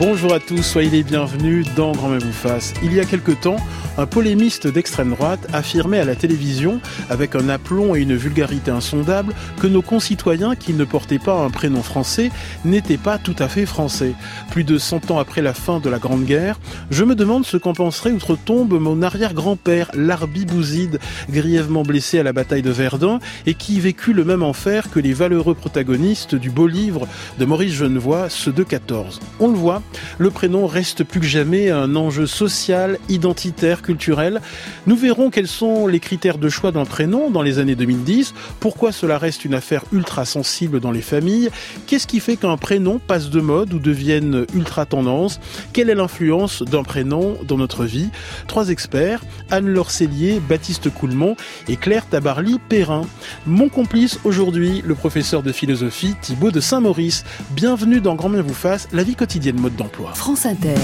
Bonjour à tous, soyez les bienvenus dans Grand Même fasse. Il y a quelque temps, un polémiste d'extrême droite affirmait à la télévision, avec un aplomb et une vulgarité insondable, que nos concitoyens qui ne portaient pas un prénom français n'étaient pas tout à fait français. Plus de 100 ans après la fin de la Grande Guerre, je me demande ce qu'en penserait outre-tombe mon arrière-grand-père, Larbi Bouzide, grièvement blessé à la bataille de Verdun et qui vécut le même enfer que les valeureux protagonistes du beau livre de Maurice Genevoix, ceux de 14. On le voit, le prénom reste plus que jamais un enjeu social, identitaire, culturel. Nous verrons quels sont les critères de choix d'un prénom dans les années 2010, pourquoi cela reste une affaire ultra sensible dans les familles, qu'est-ce qui fait qu'un prénom passe de mode ou devienne ultra tendance, quelle est l'influence d'un prénom dans notre vie? Trois experts, Anne-Laure Cellier, Baptiste Coulmont et Claire Tabarly-Perrin. Mon complice aujourd'hui, le professeur de philosophie Thibaut de Saint-Maurice. Bienvenue dans Grand Bien vous fasse, la vie quotidienne mode d'emploi. France Inter.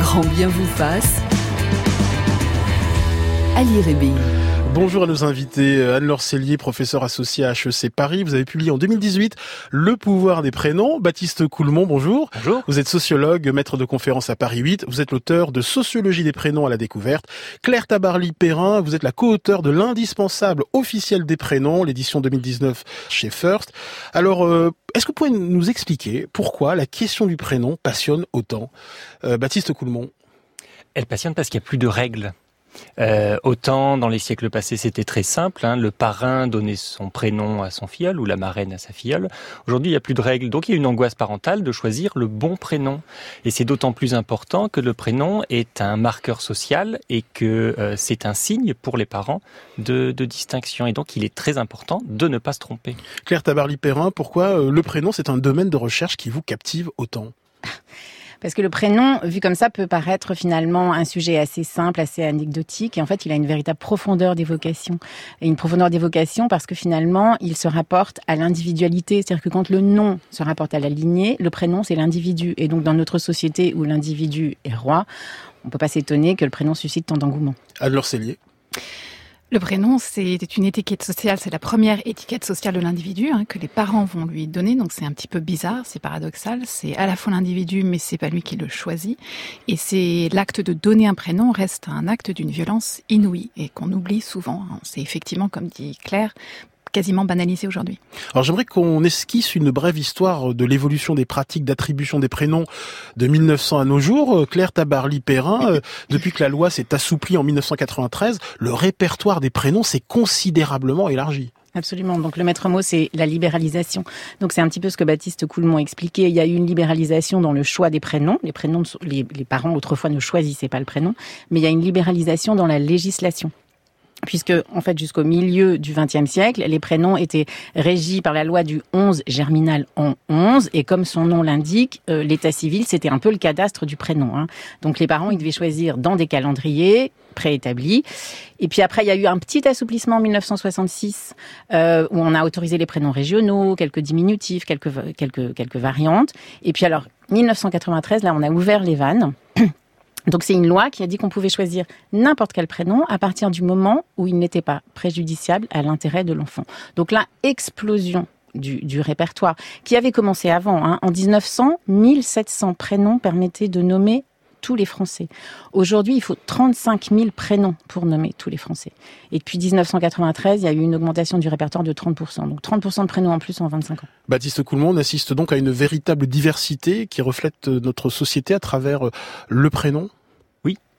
Grand bien vous fasse. Ali Réby. Bonjour à nos invités. Anne-Laure Cellier, professeur associé à HEC Paris. Vous avez publié en 2018 Le pouvoir des prénoms. Baptiste Coulmont, bonjour. Bonjour. Vous êtes sociologue, maître de conférence à Paris 8. Vous êtes l'auteur de Sociologie des prénoms à la découverte. Claire Tabarly-Perrin, vous êtes la co-auteure de l'indispensable officiel des prénoms, l'édition 2019 chez First. Alors, euh, est-ce que vous pouvez nous expliquer pourquoi la question du prénom passionne autant? Euh, Baptiste Coulmont. Elle passionne parce qu'il n'y a plus de règles. Euh, autant dans les siècles passés c'était très simple, hein, le parrain donnait son prénom à son filleul ou la marraine à sa filleule. Aujourd'hui il n'y a plus de règles, donc il y a une angoisse parentale de choisir le bon prénom. Et c'est d'autant plus important que le prénom est un marqueur social et que euh, c'est un signe pour les parents de, de, distinction. Et donc il est très important de ne pas se tromper. Claire Tabarly-Perrin, pourquoi euh, le prénom c'est un domaine de recherche qui vous captive autant? parce que le prénom, vu comme ça, peut paraître finalement un sujet assez simple, assez anecdotique. Et en fait, il a une véritable profondeur d'évocation. Et une profondeur d'évocation parce que finalement, il se rapporte à l'individualité. C'est-à-dire que quand le nom se rapporte à la lignée, le prénom, c'est l'individu. Et donc, dans notre société où l'individu est roi, on ne peut pas s'étonner que le prénom suscite tant d'engouement. Alors, Cellier le prénom, c'est une étiquette sociale, c'est la première étiquette sociale de l'individu hein, que les parents vont lui donner. Donc c'est un petit peu bizarre, c'est paradoxal. C'est à la fois l'individu, mais c'est pas lui qui le choisit. Et c'est l'acte de donner un prénom reste un acte d'une violence inouïe et qu'on oublie souvent. C'est effectivement, comme dit Claire, quasiment banalisé aujourd'hui. Alors j'aimerais qu'on esquisse une brève histoire de l'évolution des pratiques d'attribution des prénoms de 1900 à nos jours. Euh, Claire Tabarly-Perrin, euh, depuis que la loi s'est assouplie en 1993, le répertoire des prénoms s'est considérablement élargi. Absolument. Donc le maître mot, c'est la libéralisation. Donc c'est un petit peu ce que Baptiste Coulmont expliquait. Il y a eu une libéralisation dans le choix des prénoms. Les prénoms, les, les parents autrefois ne choisissaient pas le prénom, mais il y a une libéralisation dans la législation puisque en fait jusqu'au milieu du XXe siècle, les prénoms étaient régis par la loi du 11 germinal en 11, et comme son nom l'indique, euh, l'état civil c'était un peu le cadastre du prénom. Hein. Donc les parents ils devaient choisir dans des calendriers préétablis. Et puis après, il y a eu un petit assouplissement en 1966 euh, où on a autorisé les prénoms régionaux, quelques diminutifs, quelques quelques quelques variantes. Et puis alors 1993, là, on a ouvert les vannes. Donc c'est une loi qui a dit qu'on pouvait choisir n'importe quel prénom à partir du moment où il n'était pas préjudiciable à l'intérêt de l'enfant. Donc là, explosion du, répertoire, qui avait commencé avant. Hein. En 1900, 1700 prénoms permettaient de nommer tous les Français. Aujourd'hui, il faut 35 000 prénoms pour nommer tous les Français. Et depuis 1993, il y a eu une augmentation du répertoire de 30%. Donc 30% de prénoms en plus en 25 ans. Baptiste Coulmont, on assiste donc à une véritable diversité qui reflète notre société à travers le prénom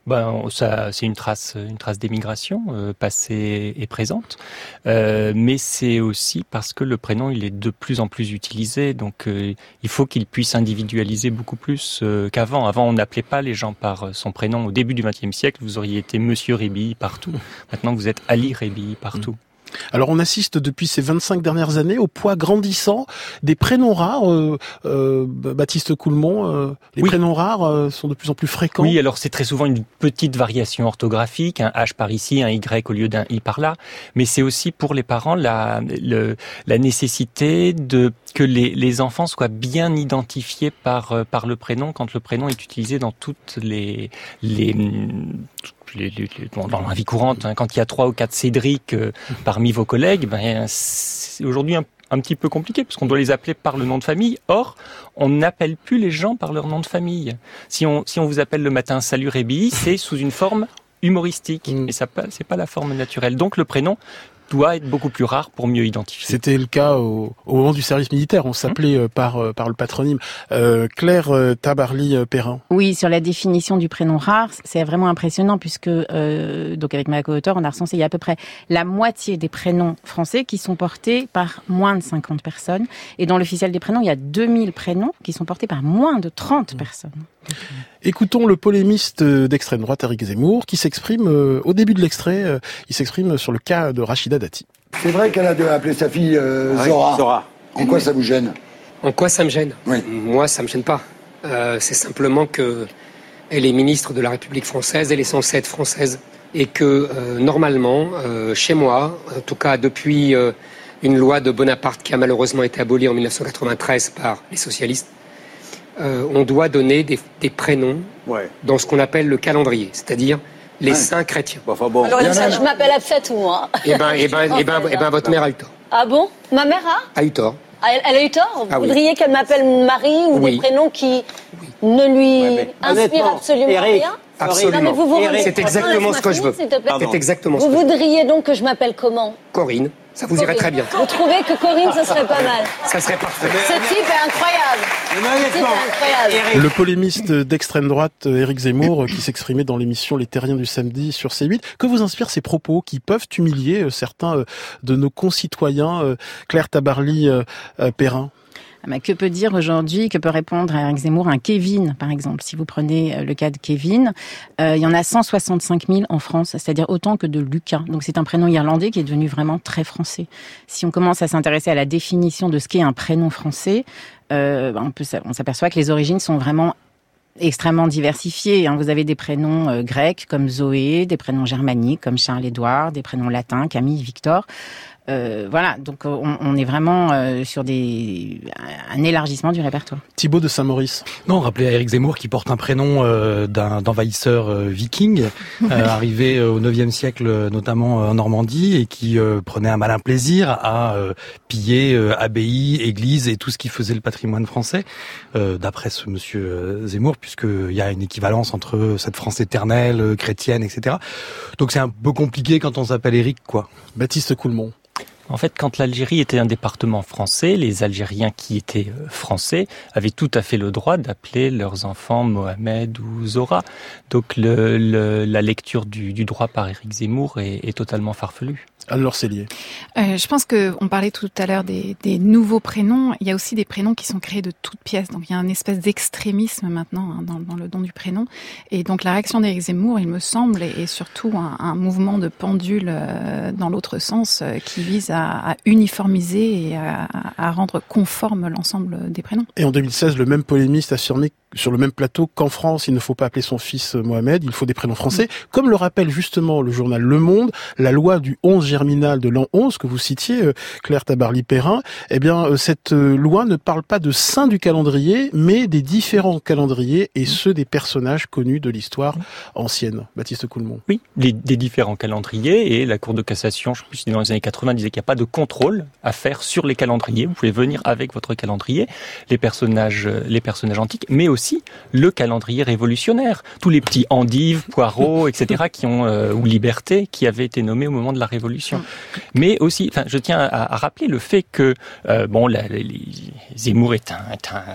ben, ça, c'est une trace, une trace d'émigration euh, passée et présente, euh, mais c'est aussi parce que le prénom il est de plus en plus utilisé, donc euh, il faut qu'il puisse individualiser beaucoup plus euh, qu'avant. Avant, on n'appelait pas les gens par son prénom. Au début du XXe siècle, vous auriez été Monsieur Réby partout. Maintenant, vous êtes Ali Réby partout. Alors on assiste depuis ces 25 dernières années au poids grandissant des prénoms rares. Euh, euh, Baptiste Coulmont, euh, les prénoms rares sont de plus en plus fréquents. Oui, alors c'est très souvent une petite variation orthographique, un H par ici, un Y au lieu d'un I par là, mais c'est aussi pour les parents la, la nécessité de que les, les, enfants soient bien identifiés par par le prénom quand le prénom est utilisé dans toutes les les les, les, dans la vie courante, hein, quand il y a trois ou quatre Cédric euh, parmi vos collègues, ben, c'est aujourd'hui un, un, petit peu compliqué parce qu'on doit les appeler par le nom de famille. Or, on n'appelle plus les gens par leur nom de famille. Si on, si on vous appelle le matin Salut Rébi, c'est sous une forme humoristique. Mm. Et ça, c'est pas la forme naturelle. Donc le prénom doit être beaucoup plus rare pour mieux identifier. C'était le cas au, au, moment du service militaire. On s'appelait euh, par euh, par le patronyme. Euh, Claire Tabarly-Perrin. Oui, sur la définition du prénom rare, c'est vraiment impressionnant puisque donc avec ma co-auteur, on a recensé il y a à peu près la moitié des prénoms français qui sont portés par moins de 50 personnes. Et dans l'officiel des prénoms, il y a 2000 prénoms qui sont portés par moins de 30 mmh. personnes. Écoutons le polémiste d'extrême droite, Eric Zemmour, qui s'exprime euh, au début de l'extrait, euh, il s'exprime sur le cas de Rachida Dati. C'est vrai qu'elle a appelé sa fille euh, Zora. Zora. En quoi ça vous gêne? En quoi ça me gêne? Oui. Moi, ça me gêne pas. c'est simplement que elle est ministre de la République française, elle est censée être française, et que normalement, chez moi, en tout cas depuis une loi de Bonaparte qui a malheureusement été abolie en 1993 par les socialistes, euh, on doit donner des, des prénoms ouais. dans ce qu'on appelle le calendrier, c'est-à-dire les ouais. saints chrétiens. Bon, enfin bon. Alors, ça, je m'appelle Absette, moi. Eh ben, eh ben, eh ben, eh ben, votre mère a eu tort. Ah bon? Ma mère a? A eu tort. Ah, elle, elle, a eu tort? Vous ah, voudriez oui. qu'elle m'appelle Marie ou oui. des prénoms qui oui. ne lui ouais, inspirent absolument Eric, rien? Absolument. Non, vous vous C'est exactement ce que je veux. C'est exactement vous ce que voudriez donc que je m'appelle comment? Corinne. Ça vous irait très bien. Vous trouvez que Corinne, ce serait pas mal Ça serait parfait. Ce type est incroyable. Ce type est incroyable. Le polémiste d'extrême droite, Éric Zemmour, qui s'exprimait dans l'émission Les Terriens du samedi sur C8. Que vous inspirent ces propos qui peuvent humilier certains de nos concitoyens Claire Tabarly-Perrin mais que peut dire aujourd'hui, que peut répondre à Eric Zemmour un Kevin, par exemple Si vous prenez le cas de Kevin, euh, il y en a 165 000 en France, c'est-à-dire autant que de Lucas. Donc c'est un prénom irlandais qui est devenu vraiment très français. Si on commence à s'intéresser à la définition de ce qu'est un prénom français, euh, on, peut, on s'aperçoit que les origines sont vraiment extrêmement diversifiées. Vous avez des prénoms euh, grecs comme Zoé, des prénoms germaniques comme Charles-Édouard, des prénoms latins Camille, Victor. Euh, voilà, donc on, on est vraiment euh, sur des, un élargissement du répertoire. Thibaut de Saint-Maurice. Non, rappelez à Eric Zemmour qui porte un prénom euh, d'un envahisseur euh, viking, euh, arrivé au 9e siècle notamment en Normandie et qui prenait un malin plaisir à piller abbayes, églises et tout ce qui faisait le patrimoine français, d'après ce monsieur Zemmour, puisqu'il y a une équivalence entre cette France éternelle, chrétienne, etc. Donc c'est un peu compliqué quand on s'appelle Eric, quoi. Baptiste Coulmont. En fait, quand l'Algérie était un département français, les Algériens qui étaient français avaient tout à fait le droit d'appeler leurs enfants Mohamed ou Zora. Donc le, le, la lecture du, du, droit par Éric Zemmour est, est totalement farfelue. Alors c'est lié. Euh, je pense que on parlait tout à l'heure des, des, nouveaux prénoms. Il y a aussi des prénoms qui sont créés de toutes pièces. Donc il y a un espèce d'extrémisme maintenant hein, dans, dans, le don du prénom. Et donc la réaction d'Éric Zemmour, il me semble, est, surtout un, un, mouvement de pendule euh, dans l'autre sens euh, qui vise à, à, uniformiser et à, à rendre conforme l'ensemble des prénoms. Et en 2016, le même polémiste affirmait sur le même plateau qu'en France, il ne faut pas appeler son fils Mohamed, il faut des prénoms français. Comme le rappelle justement le journal Le Monde, la loi du 11 germinal de l'an 11 que vous citiez, Claire Tabarly-Perrin, eh bien, cette loi ne parle pas de saint du calendrier, mais des différents calendriers et ceux des personnages connus de l'histoire ancienne. Baptiste Coulmont. Oui, les, des différents calendriers et la Cour de cassation, je si dans les années 80, disait qu'il n'y a pas de contrôle à faire sur les calendriers. Vous pouvez venir avec votre calendrier, les personnages, les personnages antiques, mais aussi le calendrier révolutionnaire. Tous les petits endives, poireaux, etc., qui ont, euh, ou liberté, qui avaient été nommés au moment de la Révolution. Mais aussi, enfin, je tiens à, rappeler le fait que, euh, bon, la, Zemmour est un,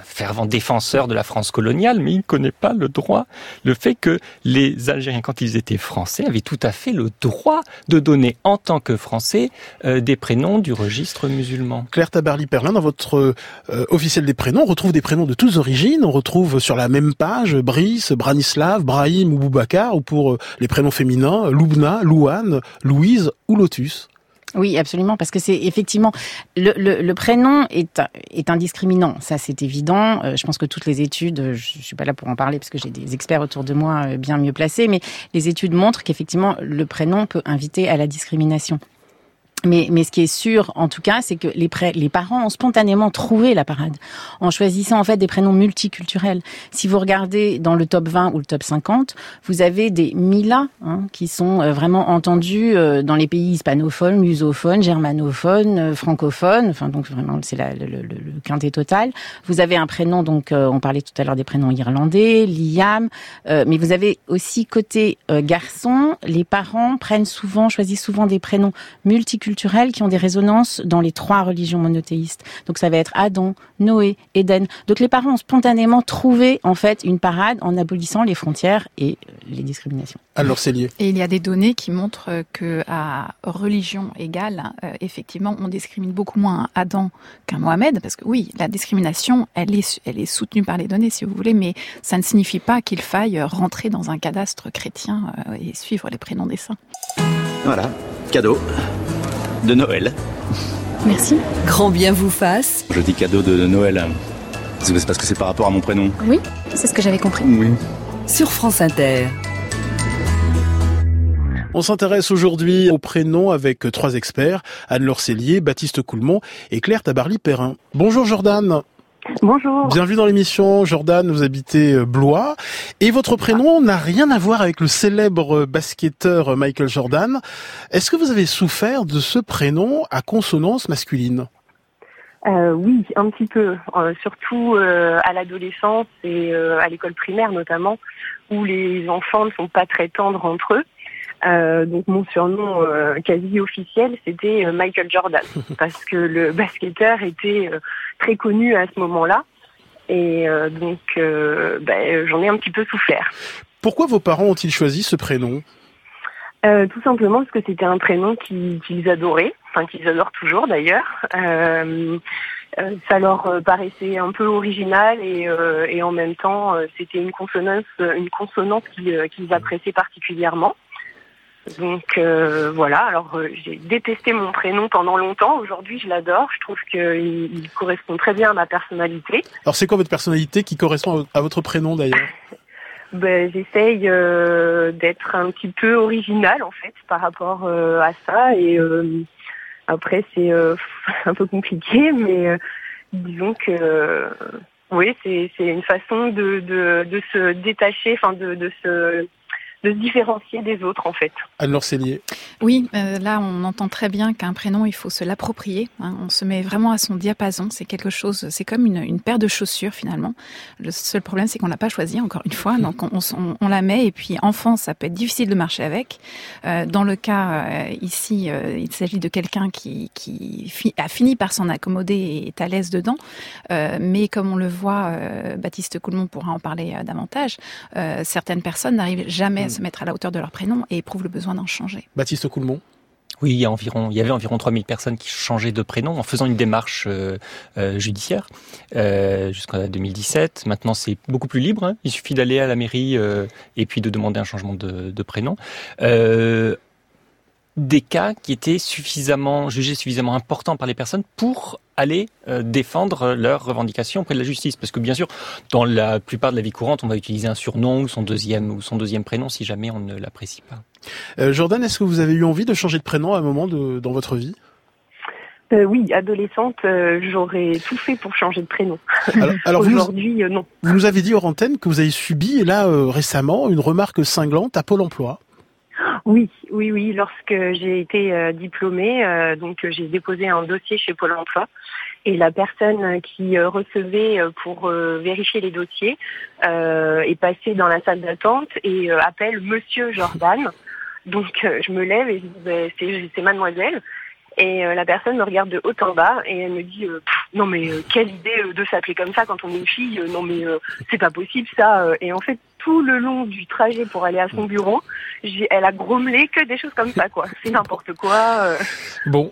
fervent défenseur de la France coloniale, mais il ne connaît pas le droit, le fait que les Algériens, quand ils étaient français, avaient tout à fait le droit de donner en tant que français euh, des prénoms du registre musulman. Claire Tabarly-Perlin, dans votre officiel des prénoms, on retrouve des prénoms de toutes origines. On retrouve sur la même page Brice, Branislav, Brahim ou Boubacar, ou pour euh, les prénoms féminins, Loubna, Louane, Louise ou Lotus? Oui, absolument, parce que c'est effectivement le, prénom est, est indiscriminant, ça c'est évident. Euh, je pense que toutes les études, je suis pas là pour en parler parce que j'ai des experts autour de moi euh, bien mieux placés, mais les études montrent qu'effectivement le prénom peut inviter à la discrimination. Mais, mais ce qui est sûr, en tout cas, c'est que les, les parents ont spontanément trouvé la parade en choisissant en fait des prénoms multiculturels. Si vous regardez dans le top 20 ou le top 50, vous avez des Mila hein, qui sont euh, vraiment entendus euh, dans les pays hispanophones, lusophones, germanophones, euh, francophones. Enfin, donc vraiment, c'est le, le, le, quintet total. Vous avez un prénom, donc on parlait tout à l'heure des prénoms irlandais, Liam. mais vous avez aussi côté garçon, les parents prennent souvent, choisissent souvent des prénoms multiculturels culturelles qui ont des résonances dans les trois religions monothéistes. Donc ça va être Adam, Noé, Éden. Donc les parents ont spontanément trouvé en fait une parade en abolissant les frontières et euh, les discriminations. Alors c'est lié. Et il y a des données qui montrent que à religion égale, euh, effectivement, on discrimine beaucoup moins Adam qu'un Mohamed, parce que oui, la discrimination, elle est, elle est soutenue par les données, si vous voulez, mais ça ne signifie pas qu'il faille rentrer dans un cadastre chrétien euh, et suivre les prénoms des saints. Voilà, cadeau de Noël. Merci. Grand bien vous fasse. Je dis cadeau de Noël. C'est parce que c'est par rapport à mon prénom. Oui, c'est ce que j'avais compris. Oui. Sur France Inter. On s'intéresse aujourd'hui au prénom avec trois experts, Anne-Laure Cellier, Baptiste Coulmont et Claire Tabarly-Perrin. Bonjour Jordan. Bonjour. Bienvenue dans l'émission. Jordan, vous habitez euh, Blois. Et votre prénom n'a rien à voir avec le célèbre basketteur Michael Jordan. Est-ce que vous avez souffert de ce prénom à consonance masculine? Euh, oui, un petit peu, euh, surtout euh, à l'adolescence et euh, à l'école primaire notamment, où les enfants ne sont pas très tendres entre eux. Euh, donc mon surnom euh, quasi officiel, c'était euh, Michael Jordan, parce que le basketteur était très connu à ce moment-là. Et donc, ben, j'en ai un petit peu souffert. Pourquoi vos parents ont-ils choisi ce prénom? Tout simplement parce que c'était un prénom qu'ils adoraient, enfin qu'ils adorent toujours d'ailleurs. ça leur paraissait un peu original et, et en même temps, c'était une consonance, une consonance qu'ils appréciaient particulièrement. Donc euh, voilà, alors euh, j'ai détesté mon prénom pendant longtemps. Aujourd'hui, je l'adore. Je trouve qu'il il correspond très bien à ma personnalité. Alors c'est quoi votre personnalité qui correspond à votre prénom d'ailleurs? Ben, J'essaye euh, d'être un petit peu originale en fait par rapport euh, à ça. Et euh, après, c'est un peu compliqué, mais disons que oui, c'est une façon de, de, de se détacher, enfin de, de se de se différencier des autres en fait. Anne-Laure. Oui, euh, là on entend très bien qu'un prénom il faut se l'approprier. Hein. on se met vraiment à son diapason. C'est quelque chose, c'est comme une, une, paire de chaussures finalement. Le seul problème c'est qu'on l'a pas choisi encore une fois, donc on, on, on, la met et puis enfant ça peut être difficile de marcher avec. Euh, dans le cas euh, ici, euh, il s'agit de quelqu'un qui, qui fi a fini par s'en accommoder et est à l'aise dedans, euh, mais comme on le voit, Baptiste Coulmont pourra en parler davantage. certaines personnes n'arrivent jamais se mettre à la hauteur de leur prénom et éprouvent le besoin d'en changer. Baptiste Coulmont oui, il y, a environ, il y avait environ 3000 personnes qui changeaient de prénom en faisant une démarche euh, euh, judiciaire euh, jusqu'en 2017. Maintenant, c'est beaucoup plus libre. Hein. Il suffit d'aller à la mairie euh, et puis de demander un changement de, de prénom. Des cas qui étaient suffisamment jugés suffisamment importants par les personnes pour aller euh, défendre leurs revendications auprès de la justice parce que bien sûr dans la plupart de la vie courante on va utiliser un surnom ou son deuxième ou son deuxième prénom si jamais on ne l'apprécie pas. Euh, Jordan, est-ce que vous avez eu envie de changer de prénom à un moment de, dans votre vie? Euh, oui, adolescente, euh, j'aurais tout fait pour changer de prénom. Alors, alors aujourd'hui, euh, non. Vous nous avez dit hors antenne que vous avez subi là récemment une remarque cinglante à Pôle Emploi. Oui, oui, oui. Lorsque j'ai été euh, diplômée, euh, donc j'ai déposé un dossier chez Pôle Emploi et la personne qui euh, recevait pour vérifier les dossiers est passée dans la salle d'attente et appelle Monsieur Jordan. Donc je me lève et je dis ben, c'est Mademoiselle. Et la personne me regarde de haut en bas et elle me dit non mais quelle idée de s'appeler comme ça quand on est une fille non mais c'est pas possible ça et en fait tout le long du trajet pour aller à son bureau, elle a grommelé que des choses comme ça, quoi. C'est n'importe quoi. Euh. Bon,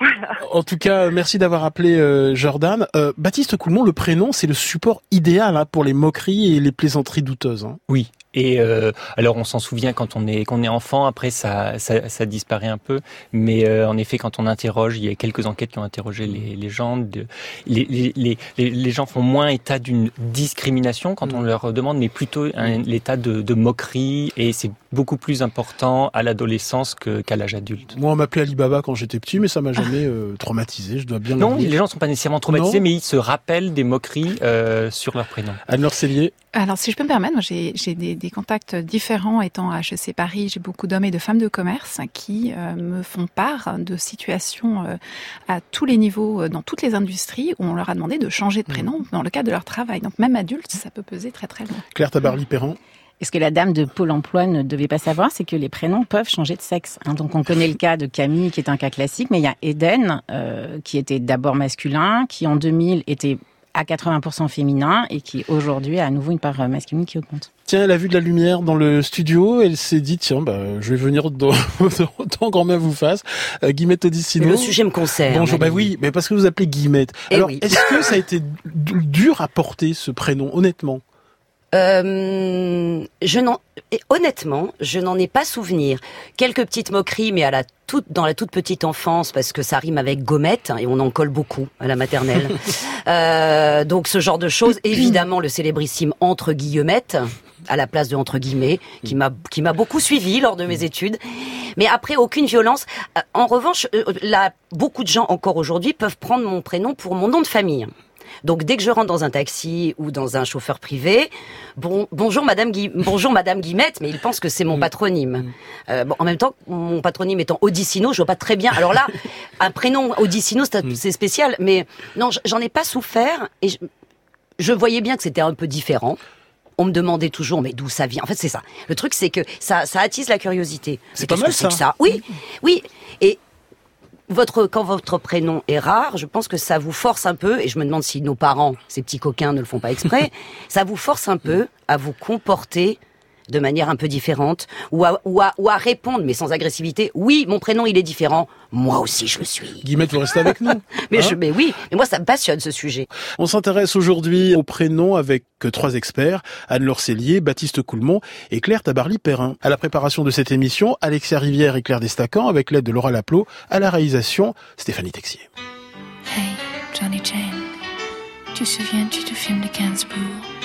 en tout cas, merci d'avoir appelé euh, Jordan. Euh, Baptiste Coulmont, le prénom, c'est le support idéal hein, pour les moqueries et les plaisanteries douteuses. Hein. Oui, et euh, alors on s'en souvient quand on est qu'on est enfant, après ça, ça, ça disparaît un peu, mais euh, en effet quand on interroge, il y a quelques enquêtes qui ont interrogé les, les gens, de, les, les, les, les, gens font moins état d'une discrimination quand on mm. leur demande, mais plutôt l'état de, de, moquerie, et c'est beaucoup plus important à l'adolescence qu'à l'âge adulte. Moi on m'appelait Alibaba quand j'étais petit, mais ça m'a jamais euh, traumatisé, je dois bien. Non, les gens sont pas nécessairement traumatisés, mais ils se rappellent des moqueries sur leur prénom. Anne-Laure Cellier. Alors si je peux me permettre, moi j'ai des, des contacts différents étant à HEC Paris. J'ai beaucoup d'hommes et de femmes de commerce qui euh, me font part de situations euh, à tous les niveaux, euh, dans toutes les industries, où on leur a demandé de changer de prénom mmh. dans le cadre de leur travail. Donc même adulte, ça peut peser très très loin. Claire Tabarly-Perrin et ce que la dame de Pôle emploi ne devait pas savoir, c'est que les prénoms peuvent changer de sexe. Hein. Donc on connaît le cas de Camille, qui est un cas classique, mais il y a Eden, qui était d'abord masculin, qui en 2000 était à 80% féminin et qui aujourd'hui a à nouveau une part masculine qui augmente. Tiens, elle a vu de la lumière dans le studio, elle s'est dit tiens, bah, je vais venir dans, dans Grand Main vous fasse. Euh, Guillemette Odissino. Le sujet me concerne. Bonjour, bah oui, mais parce que vous appelez Guillemette. Eh Alors, est-ce que ça a été dur à porter ce prénom, honnêtement? Euh, je n'en, honnêtement, je n'en ai pas souvenir. Quelques petites moqueries, mais à la toute, dans la toute petite enfance, parce que ça rime avec gommette, et on en colle beaucoup à la maternelle. euh, donc ce genre de choses. Évidemment, le célébrissime entre guillemettes, à la place de entre guillemets, qui m'a qui m'a beaucoup suivi lors de mes études. Mais après, aucune violence. Euh, en revanche, euh, là, beaucoup de gens encore aujourd'hui peuvent prendre mon prénom pour mon nom de famille. Donc dès que je rentre dans un taxi ou dans un chauffeur privé, bon, bonjour Madame bonjour Madame Guimette, mais il pense que c'est mon mm. patronyme. Mm. Euh, bon, en même temps, mon patronyme étant Odissino, je vois pas très bien. Alors là, un prénom Odissino, mm. c'est spécial, mais non, j'en ai pas souffert et je, voyais bien que c'était un peu différent on me demandait toujours mais d'où ça vient? En fait, c'est ça. Le truc, c'est que ça, ça attise la curiosité. C'est pas mal ça. Que ça. Oui, oui. Et votre, quand votre prénom est rare, je pense que ça vous force un peu, et je me demande si nos parents, ces petits coquins, ne le font pas exprès, ça vous force un peu à vous comporter de manière un peu différente ou à, ou à, ou à répondre, mais sans agressivité. Oui, mon prénom, il est différent. Moi aussi, je le suis. Guillemette, vous restez avec nous. mais, je, hein mais oui, mais moi, ça me passionne ce sujet. On s'intéresse aujourd'hui au prénom avec trois experts, Anne-Laure Cellier, Baptiste Coulmont et Claire Tabarly-Perrin. À la préparation de cette émission, Alexia Rivière et Claire Destacan, avec l'aide de Laura Laplot, à la réalisation, Stéphanie Texier. Hey, Johnny Jane, tu souviens-tu du film de Gainsbourg Je t'aime.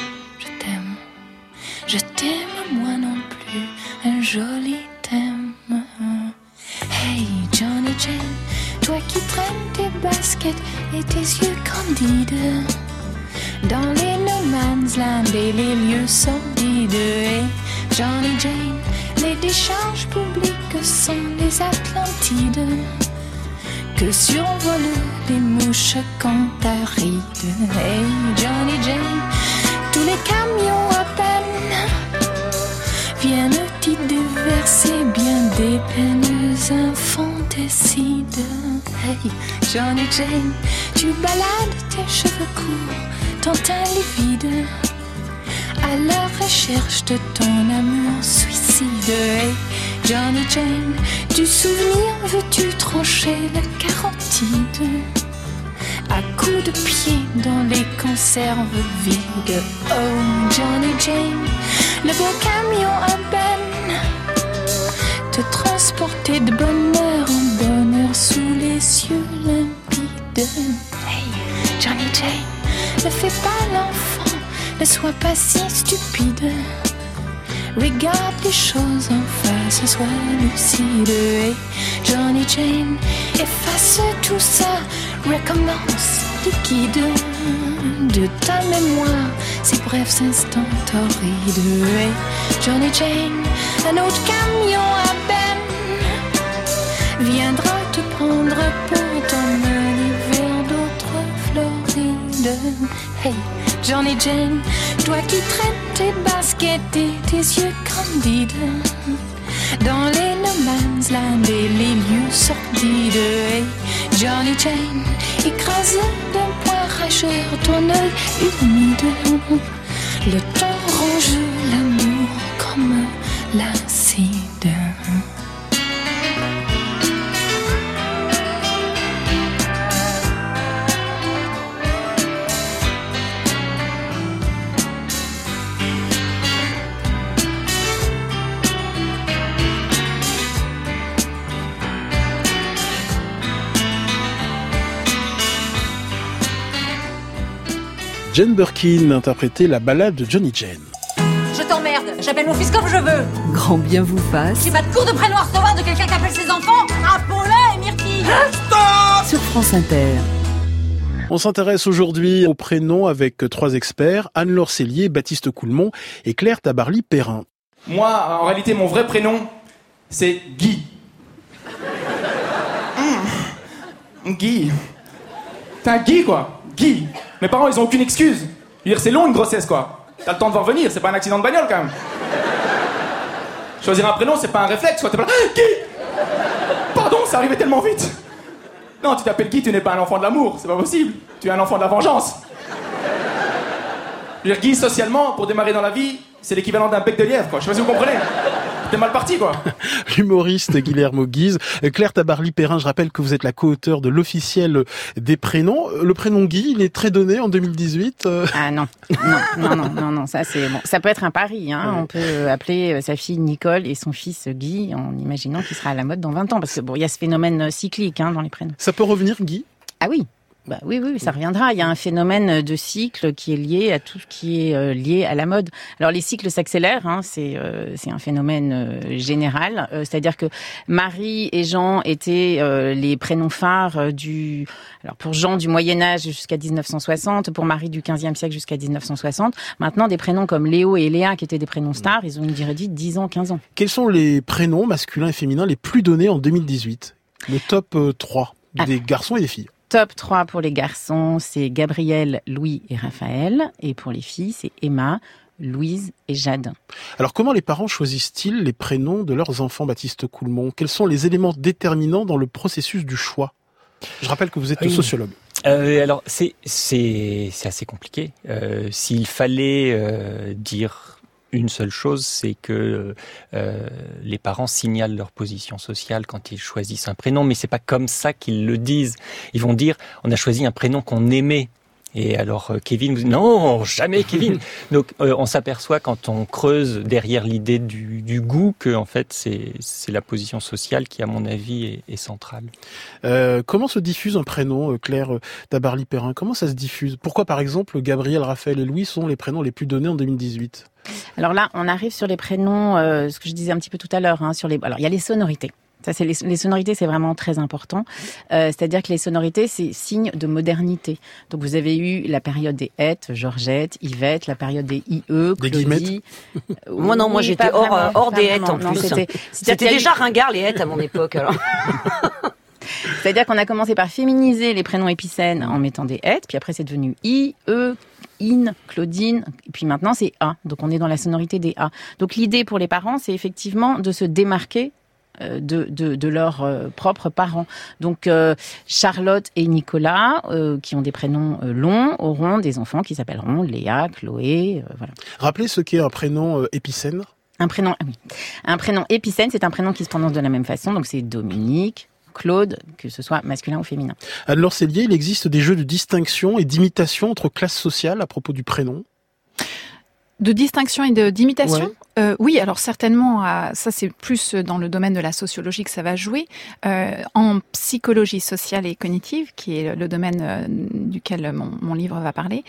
Je t'aime moi non plus, un joli thème. Hey Johnny Jane, toi qui traînes tes baskets et tes yeux candides dans les no man's land et les lieux sordides. Hey Johnny Jane, les décharges publiques sont les Atlantides que survolent les mouches cantarides. Hey Johnny Jane, tous les camions à viennent t'y déverser bien des peines infanticides. Hey, Johnny Jane, tu balades tes cheveux courts, ton teint livide, à la recherche de ton amour suicide. Hey, Johnny Jane, du souvenir veux-tu trancher la carotide? à coups de pied dans les conserves vides. Oh, Johnny Jane, le beau camion à peine te transporter de bonheur en bonheur sous les cieux limpides. Hey, Johnny Jane, ne fais pas l'enfant, ne sois pas si stupide. Regarde les choses en face, sois lucide. Hey, Johnny Jane, efface tout ça, recommence liquide de ta mémoire ces brefs instants torrides. Johnny Jane, un autre camion à peine viendra te prendre pour t'emmener vers d'autres Florides. Hey, Johnny Jane, toi qui traites tes baskets et tes yeux candides dans les no man's land et les lieux sordides. Hey, Johnny Jane, écrase d'un poing rageur ton œil humide. Le Jane Birkin interprétait la ballade de Johnny Jane. Je t'emmerde, j'appelle mon fils comme je veux. Grand bien vous fasse. J'ai pas de cours de prénom à recevoir de quelqu'un qui appelle ses enfants Apollin et Myrtille. Stop Sur France Inter. On s'intéresse aujourd'hui aux prénoms avec trois experts, Anne-Laure Cellier, Baptiste Coulmont et Claire Tabarly-Perrin. Moi, en réalité, mon vrai prénom, c'est Guy. Mmh. Guy. T'es un Guy, quoi. Guy. Mes parents, ils ont aucune excuse. Je veux dire, c'est long une grossesse, quoi. T'as le temps de voir venir, c'est pas un accident de bagnole, quand même. Choisir un prénom, c'est pas un réflexe, quoi. T'es pas là, Guy Pardon, ça arrivait tellement vite. Non, tu t'appelles Guy, tu n'es pas un enfant de l'amour, c'est pas possible. Tu es un enfant de la vengeance. Je veux dire, Guy, socialement, pour démarrer dans la vie, c'est l'équivalent d'un bec de lièvre, quoi. Je sais pas si vous comprenez. T'es mal parti, quoi. L'humoriste Guillermo Guise. Claire Tabarly-Perrin, je rappelle que vous êtes la co-auteure de l'officiel des prénoms. Le prénom Guy, il est très donné en 2018. Euh. Ah non, non, non, non, non, non, ça c'est bon. Ça peut être un pari, hein. On peut appeler euh, sa fille Nicole et son fils Guy en imaginant qu'il sera à la mode dans 20 ans. Parce que bon, il y a ce phénomène euh, cyclique, hein, dans les prénoms. Ça peut revenir, Guy? Ah oui, bah oui, oui, ça reviendra. Il y a un phénomène de cycle qui est lié à tout ce qui est euh, lié à la mode. Alors les cycles s'accélèrent, hein, c'est euh, c'est un phénomène euh, général. C'est-à-dire que Marie et Jean étaient les prénoms phares du. Alors pour Jean du Moyen Âge jusqu'à 1960, pour Marie du 15e siècle jusqu'à 1960. Maintenant, des prénoms comme Léo et Léa, qui étaient des prénoms stars, ils ont une durée de vie de 10 ans, 15 ans. Quels sont les prénoms masculins et féminins les plus donnés en 2018 Le top 3 des garçons et des filles top 3 pour les garçons, c'est Gabriel, Louis et Raphaël. Et pour les filles, c'est Emma, Louise et Jade. Alors comment les parents choisissent-ils les prénoms de leurs enfants, Baptiste Coulmont? Quels sont les éléments déterminants dans le processus du choix? Je rappelle que vous êtes sociologue. Euh, alors c'est c'est assez compliqué. Euh, S'il fallait euh, dire une seule chose, c'est que euh, les parents signalent leur position sociale quand ils choisissent un prénom, mais c'est pas comme ça qu'ils le disent. Ils vont dire on a choisi un prénom qu'on aimait. Et alors euh, Kevin vous non, jamais Kevin. Donc euh, on s'aperçoit quand on creuse derrière l'idée du, du, goût que en fait c'est c'est la position sociale qui à mon avis est, est centrale. Euh, comment se diffuse un prénom, Claire Tabarly Perrin Comment ça se diffuse? Pourquoi par exemple Gabriel, Raphaël et Louis sont les prénoms les plus donnés en 2018 alors là, on arrive sur les prénoms, euh, ce que je disais un petit peu tout à l'heure, hein, sur les. Alors il y a les sonorités. Ça, c'est les, sonorités, c'est vraiment très important. Euh, c'est-à-dire que les sonorités, c'est signe de modernité. Donc, vous avez eu la période des hêtes, Georgette, Yvette, la période des IE, Claudie. moi, non, moi, j'étais hors, euh, hors des hêtes en plus. C'était déjà ringard les hêtes à mon époque. C'est-à-dire qu'on a commencé par féminiser les prénoms épicènes en mettant des hêtes, puis après c'est devenu I, E, In, Claudine, et puis maintenant c'est A. Donc on est dans la sonorité des A. Donc l'idée pour les parents, c'est effectivement de se démarquer euh, de, de, leurs euh, propres parents. Donc euh, Charlotte et Nicolas, qui ont des prénoms longs, auront des enfants qui s'appelleront Léa, Chloé, voilà. Rappelez ce qu'est un prénom épicène. Un prénom, ah oui. Un prénom épicène, c'est un prénom qui se prononce de la même façon. Donc c'est Dominique, Claude, que ce soit masculin ou féminin. Alors Célier, il existe des jeux de distinction et d'imitation entre classes sociales à propos du prénom? De distinction et d'imitation? Euh, Oui, alors certainement, ça c'est plus dans le domaine de la sociologie que ça va jouer. Euh, en psychologie sociale et cognitive, qui est le domaine euh, duquel mon, livre va parler,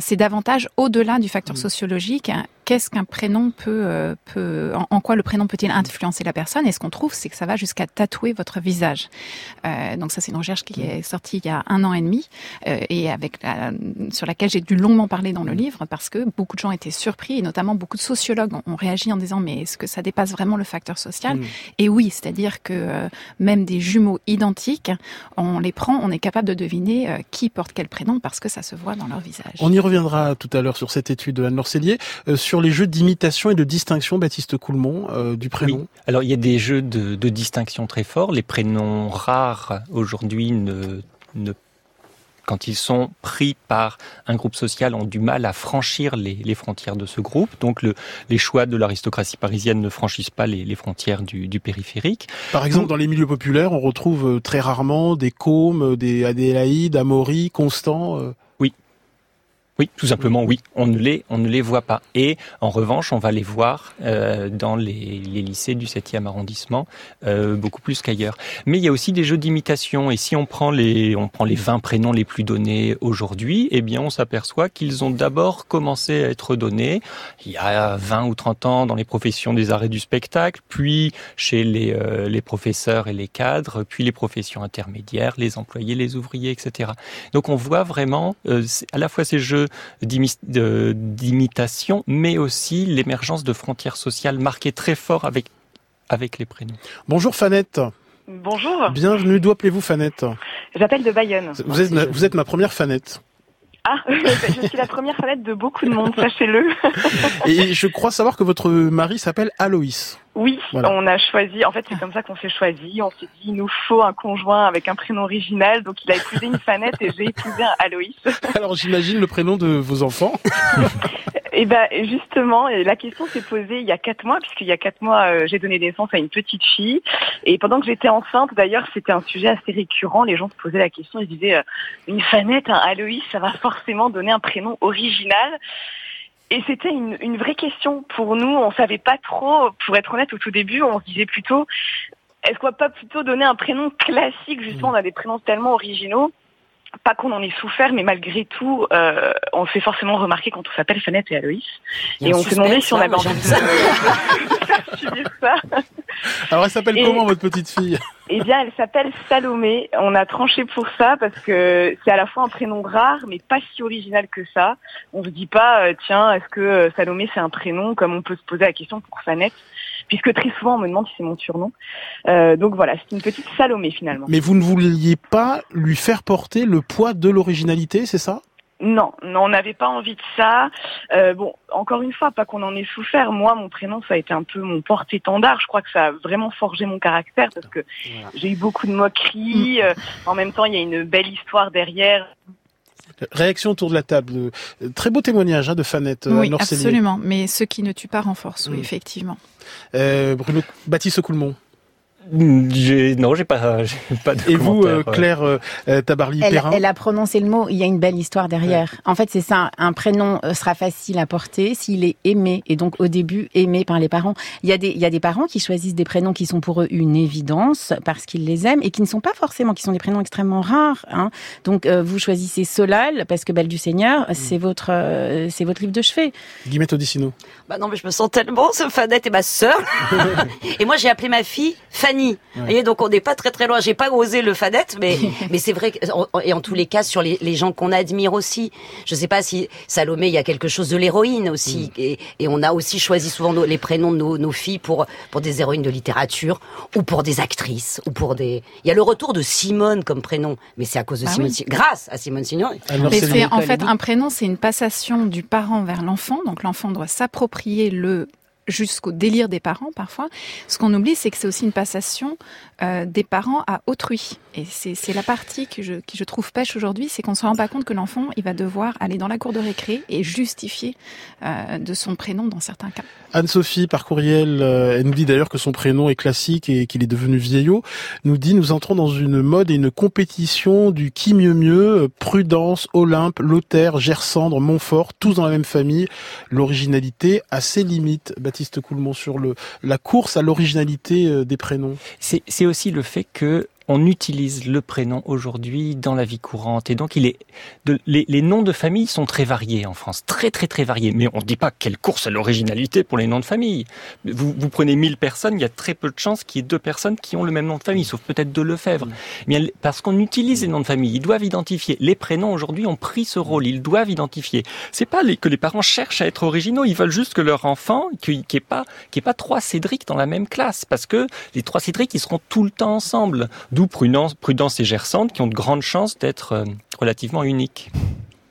c'est davantage au-delà du facteur mmh. sociologique qu'est-ce qu'un prénom peut, euh, peut en, quoi le prénom peut-il influencer la personne? Et ce qu'on trouve, c'est que ça va jusqu'à tatouer votre visage. Euh, donc ça, c'est une recherche qui est sortie il y a un an et demi euh, et avec la, sur laquelle j'ai dû longuement parler dans le livre parce que beaucoup de gens étaient surpris et notamment beaucoup de sociologues ont, réagi en disant mais est-ce que ça dépasse vraiment le facteur social mm. Et oui, c'est-à-dire que euh, même des jumeaux identiques, on les prend, on est capable de deviner euh, qui porte quel prénom parce que ça se voit dans leur visage. On y reviendra tout à l'heure sur cette étude de Anne Cellier sur les jeux d'imitation et de distinction, Baptiste Coulmont, euh, du prénom Alors il y a des jeux de, distinction très forts. Les prénoms rares aujourd'hui ne, ne quand ils sont pris par un groupe social, ont du mal à franchir les, frontières de ce groupe. Donc le, les choix de l'aristocratie parisienne ne franchissent pas les, frontières du, périphérique. Par exemple, dans les milieux populaires, on retrouve euh, très rarement des Cômes, des Adélaïdes, Amaury, Constant. Oui, tout simplement, oui. On ne les, on ne les voit pas. Et en revanche, on va les voir euh, dans les, les, lycées du 7e arrondissement euh, beaucoup plus qu'ailleurs. Mais il y a aussi des jeux d'imitation. Et si on prend les, on prend les 20 prénoms les plus donnés aujourd'hui, eh bien, on s'aperçoit qu'ils ont d'abord commencé à être donnés il y a 20 ou 30 ans dans les professions des et du spectacle, puis chez les, euh, les professeurs et les cadres, puis les professions intermédiaires, les employés, les ouvriers, etc. Donc on voit vraiment euh, à la fois ces jeux d'imitation, mais aussi l'émergence de frontières sociales marquées très fort avec, avec les prénoms. Bonjour Fanette. Bonjour. Bienvenue. D'où appelez-vous Fanette? J'appelle de Bayonne. Vous êtes, vous êtes ma première Fanette. Ah, je suis la première fanette de beaucoup de monde, sachez-le. Et je crois savoir que votre mari s'appelle Aloïs. Oui, on a choisi, en fait c'est comme ça qu'on s'est choisi, on s'est dit il nous faut un conjoint avec un prénom original, donc il a épousé une fanette et j'ai épousé un Aloïs. Alors j'imagine le prénom de vos enfants. Et eh ben justement, la question s'est posée il y a quatre mois, puisqu'il y a quatre mois euh, j'ai donné naissance à une petite fille, et pendant que j'étais enceinte, d'ailleurs c'était un sujet assez récurrent, les gens se posaient la question, ils disaient euh, une fanette, un Aloïs, ça va forcément donner un prénom original. Et c'était une, une, vraie question pour nous. On savait pas trop, pour être honnête, au tout début, on se disait plutôt, est-ce qu'on va pas plutôt donner un prénom classique? Justement, on a des prénoms tellement originaux. Pas qu'on en ait souffert, mais malgré tout, euh, on se fait forcément remarquer quand on s'appelle Fanette et Aloïs. Et on s'est demandé si on avait envie de ça. Alors elle s'appelle comment votre petite fille? Eh bien, elle s'appelle Salomé. On a tranché pour ça parce que c'est à la fois un prénom rare, mais pas si original que ça. On se dit pas, euh, tiens, est-ce que euh, Salomé c'est un prénom? Comme on peut se poser la question pour Fanette puisque très souvent on me demande si c'est mon surnom. Euh, donc voilà, c'est une petite Salomé finalement. Mais vous ne vouliez pas lui faire porter le poids de l'originalité, c'est ça? Non, non, on n'avait pas envie de ça. Euh, bon, encore une fois, pas qu'on en ait souffert. Moi, mon prénom, ça a été un peu mon porte-étendard. Je crois que ça a vraiment forgé mon caractère parce que j'ai eu beaucoup de moqueries. Mm. Euh, en même temps, il y a une belle histoire derrière. Réaction autour de la table. Très beau témoignage hein, de Fanette. Oui, absolument. Mais ce qui ne tue pas renforce, oui, mm. effectivement. Euh, Bruno Baptiste Coulmont. Non, j'ai pas, pas de Et vous, euh, Claire euh, euh, Tabarly-Perrin elle, a prononcé le mot, il y a une belle histoire derrière. En fait, c'est ça, un prénom sera facile à porter s'il est aimé, et donc au début aimé par les parents. Il y, a des, il y a des parents qui choisissent des prénoms qui sont pour eux une évidence, parce qu'ils les aiment, et qui ne sont pas forcément, qui sont des prénoms extrêmement rares. Hein. Donc vous choisissez Solal, parce que Belle du Seigneur, mm. c'est votre, c'est votre livre de chevet. Guillemette Odissino. Bah non, mais je me sens tellement, ce Fanette est ma sœur. et moi, j'ai appelé ma fille Fanny. Et donc on n'est pas très très loin. J'ai pas osé le Fanette, mais mais c'est vrai. Que, et en tous les cas, sur les, les gens qu'on admire aussi. Je sais pas si Salomé, il y a quelque chose de l'héroïne aussi. Mm. Et, et, on a aussi choisi souvent les prénoms de nos, nos, filles pour pour des héroïnes de littérature ou pour des actrices ou pour des. Il y a le retour de Simone comme prénom, mais c'est à cause de bah Simone, grâce à Simone Signoret. mais c'est en fait un prénom, c'est une passation du parent vers l'enfant. Donc l'enfant doit s'approprier le jusqu'au délire des parents parfois. Ce qu'on oublie, c'est que c'est aussi une passation euh, des parents à autrui. Et c'est la partie que je, qui je trouve pêche aujourd'hui, c'est qu'on ne se rend pas compte que l'enfant, il va devoir aller dans la cour de récré et justifier euh, de son prénom dans certains cas. Anne-Sophie, par courriel, euh, elle nous dit d'ailleurs que son prénom est classique et qu'il est devenu vieillot, nous dit nous entrons dans une mode et une compétition du qui mieux mieux, Prudence, Olympe, Lothaire, Gersandre, Montfort, tous dans la même famille. L'originalité a ses limites. Baptiste Coulmont sur le la course à l'originalité euh, des prénoms. C'est aussi le fait que on utilise le prénom aujourd'hui dans la vie courante et donc il est les, noms de famille sont très variés en France, très très très variés. Mais on ne dit pas quelle course à l'originalité pour les noms de famille. Vous, vous prenez 1000 personnes, il y a très peu de chances qu'il y ait deux personnes qui ont le même nom de famille, sauf peut-être de Lefebvre. Mais parce qu'on utilise les noms de famille, ils doivent identifier. Les prénoms aujourd'hui ont pris ce rôle, ils doivent identifier. C'est pas que les parents cherchent à être originaux, ils veulent juste que leur enfant, qu'il n'y ait pas, qu'il ait pas trois Cédric dans la même classe, parce que les trois Cédric, ils seront tout le temps ensemble. D'où Prudence, Prudence et Gersante qui ont de grandes chances d'être euh, relativement uniques.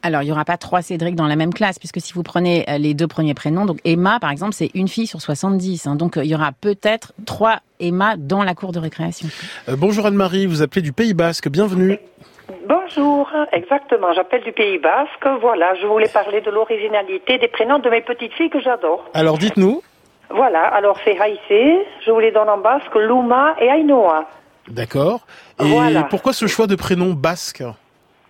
Alors, il n'y aura pas trois Cédric dans la même classe, puisque si vous prenez euh, les deux premiers prénoms, donc Emma, par exemple, c'est une fille sur 70. Hein, donc, euh, il y aura peut-être trois Emma dans la cour de récréation. bonjour Anne-Marie, vous appelez du Pays Basque, bienvenue. Bonjour, exactement, j'appelle du Pays Basque. Voilà, je voulais parler de l'originalité des prénoms de mes petites filles que j'adore. Alors, dites-nous. Voilà, alors c'est Haïsé, je vous les donne en basque, Luma et Ainoa. D'accord. Et pourquoi ce choix de prénom basque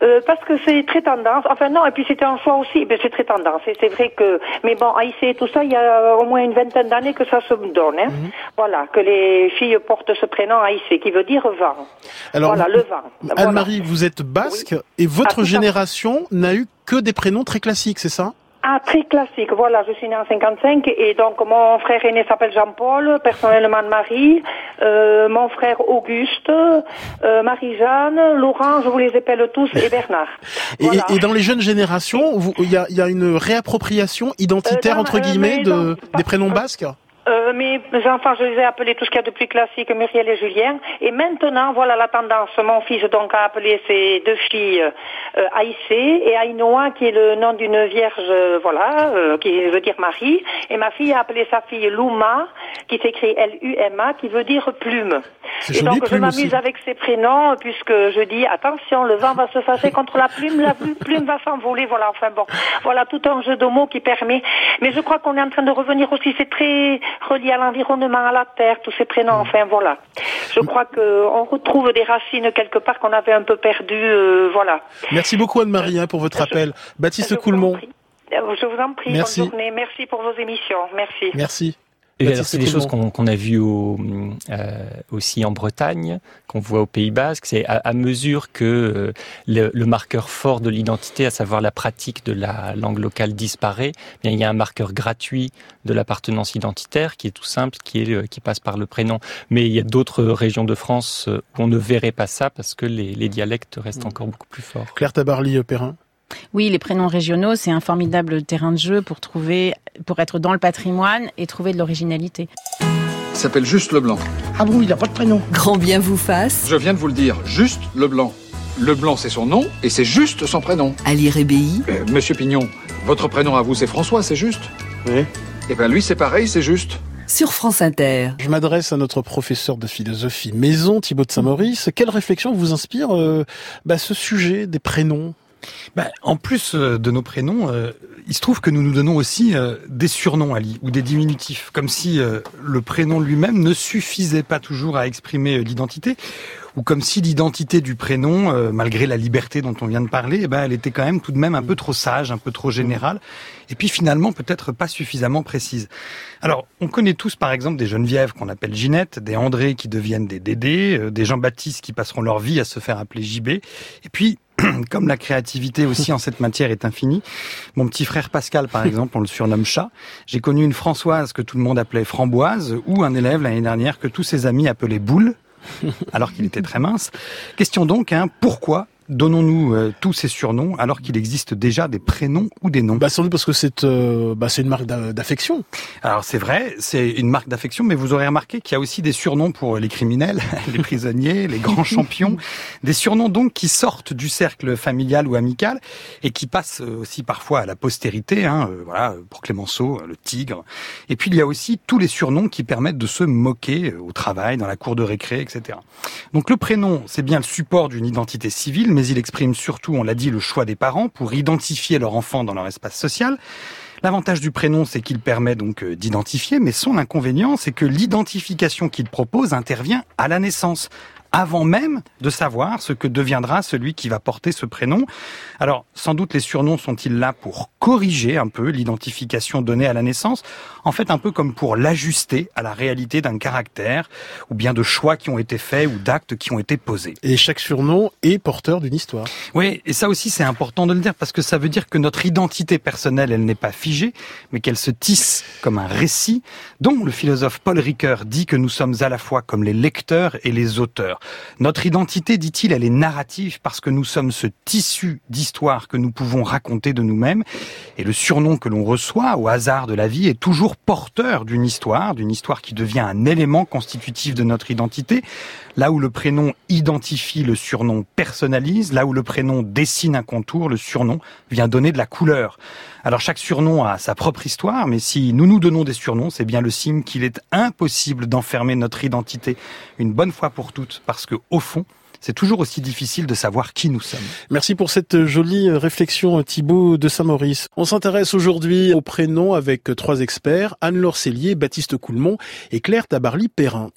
Euh, parce que c'est très tendance. Enfin non, et puis c'était un choix aussi. Mais c'est très tendance. Et c'est vrai que, mais bon, à et tout ça, il y a au moins une vingtaine d'années que ça se donne. Hein. Mhm. Voilà, que les filles portent ce prénom Aïssé, qui veut dire vent. Alors, voilà, le vent. Voilà. Anne-Marie, vous êtes basque et votre Ah, à génération n'a eu que des prénoms très classiques, c'est ça? Ah, très classique. Voilà, je suis née en 55 et donc mon frère aîné s'appelle Jean-Paul, personnellement Marie, euh, mon frère Auguste, euh, Marie-Jeanne, Laurent, je vous les appelle tous, et Bernard. Et, et dans les jeunes générations, il y a, y a une réappropriation identitaire Euh, dans- entre euh, guillemets de, dans- des prénoms basques? Euh, mes enfants, je les ai appelés tout ce qu'il y a de plus classique, Muriel et Julien. Et maintenant, voilà la tendance. Mon fils donc a appelé ses deux filles euh, Aïssé et Aïnoa, qui est le nom d'une vierge, euh, voilà, euh, qui veut dire Marie. Et ma fille a appelé sa fille Luma, qui s'écrit L-U-M-A, qui veut dire plume. Et joli, donc je m'amuse avec ces prénoms, puisque je dis attention, le vent va se fâcher contre la plume, la plu- plume va s'envoler. Voilà, enfin bon, voilà tout un jeu de mots qui permet. Mais je crois qu'on est en train de revenir aussi. C'est très relié à l'environnement, à la terre, tous ces prénoms. Mm. Enfin voilà. Je crois qu'on retrouve des racines quelque part qu'on avait un peu perdues. euh, voilà. Merci beaucoup Anne-Marie hein, pour votre appel. Baptiste Coulmont, Euh, Je vous en prie. Merci. Bonne journée. Merci pour vos émissions. Merci. merci. C'est des choses qu'on a vues au, euh, aussi en Bretagne, qu'on voit au Pays Basque. C'est à, à mesure que euh, le, le marqueur fort de l'identité, à savoir la pratique de la langue locale, disparaît. eh Bien, il y a un marqueur gratuit de l'appartenance identitaire qui est tout simple, qui, est, euh, qui passe par le prénom. Mais il y a d'autres régions de France où on ne verrait pas ça parce que les, les dialectes restent encore beaucoup plus forts. Claire Tabarly Perrin. Oui, les prénoms régionaux, c'est un formidable terrain de jeu pour trouver, pour être dans le patrimoine et trouver de l'originalité. Il s'appelle Juste Leblanc. Ah bon, il n'a pas de prénom. Grand bien vous fasse. Je viens de vous le dire, Juste Leblanc. Leblanc, c'est son nom et c'est juste son prénom. Ali Rébéi. Euh, Monsieur Pignon, votre prénom à vous, c'est François, c'est juste Oui. Eh ben lui, c'est pareil, c'est juste. Sur France Inter. Je m'adresse à notre professeur de philosophie maison, Thibaut de Saint-Maurice. Quelle réflexion vous inspire euh, bah, ce sujet des prénoms? Bah, en plus euh, de nos prénoms, euh, il se trouve que nous nous donnons aussi euh, des surnoms, Ali, ou des diminutifs, comme si le prénom lui-même ne suffisait pas toujours à exprimer l'identité, ou comme si l'identité du prénom, euh, malgré la liberté dont on vient de parler, eh ben, elle était quand même tout de même un peu trop sage, un peu trop générale, et puis finalement peut-être pas suffisamment précise. Alors, on connaît tous par exemple des Geneviève qu'on appelle Ginette, des André qui deviennent des Dédé, euh, des Jean-Baptiste qui passeront leur vie à se faire appeler JB, et puis comme la créativité aussi en cette matière est infinie, mon petit frère Pascal, par exemple, on le surnomme chat. J'ai connu une Françoise que tout le monde appelait Framboise, ou un élève l'année dernière que tous ses amis appelaient Boule, alors qu'il était très mince. Question donc, hein, pourquoi donnons-nous euh, tous ces surnoms alors qu'il existe déjà des prénoms ou des noms Bah sans doute parce que c'est euh, bah, c'est une marque d'a- d'affection. Alors c'est vrai, c'est une marque d'affection, mais vous aurez remarqué qu'il y a aussi des surnoms pour les criminels, les prisonniers, les grands champions, des surnoms donc qui sortent du cercle familial ou amical et qui passent euh, aussi parfois à la postérité. Hein, euh, voilà, pour Clémenceau, euh, le tigre. Et puis il y a aussi tous les surnoms qui permettent de se moquer au travail, dans la cour de récré, etc. Donc le prénom, c'est bien le support d'une identité civile, mais il exprime surtout, on l'a dit, le choix des parents pour identifier leur enfant dans leur espace social. L'avantage du prénom, c'est qu'il permet donc euh, d'identifier, mais son inconvénient, c'est que l'identification qu'il propose intervient à la naissance, avant même de savoir ce que deviendra celui qui va porter ce prénom. Alors, sans doute les surnoms sont-ils là pour corriger un peu l'identification donnée à la naissance, en fait un peu comme pour l'ajuster à la réalité d'un caractère, ou bien de choix qui ont été faits ou d'actes qui ont été posés. Et chaque surnom est porteur d'une histoire. Oui, et ça aussi c'est important de le dire parce que ça veut dire que notre identité personnelle, elle n'est pas figée, mais qu'elle se tisse comme un récit dont le philosophe Paul Ricoeur dit que nous sommes à la fois comme les lecteurs et les auteurs. Notre identité, dit-il, elle est narrative parce que nous sommes ce tissu d'histoire que nous pouvons raconter de nous-mêmes et le surnom que l'on reçoit au hasard de la vie est toujours porteur d'une histoire, d'une histoire qui devient un élément constitutif de notre identité. Là où le prénom identifie, le surnom personnalise. Là où le prénom dessine un contour, le surnom vient donner de la couleur. Alors chaque surnom a sa propre histoire, mais si nous nous donnons des surnoms, c'est bien le signe qu'il est impossible d'enfermer notre identité une bonne fois pour toutes, parce que au fond, c'est toujours aussi difficile de savoir qui nous sommes. Merci pour cette jolie réflexion, Thibaut de Saint-Maurice. On s'intéresse aujourd'hui aux prénoms avec trois experts, Anne-Laure Cellier, Baptiste Coulmont et Claire Tabarly-Perrin.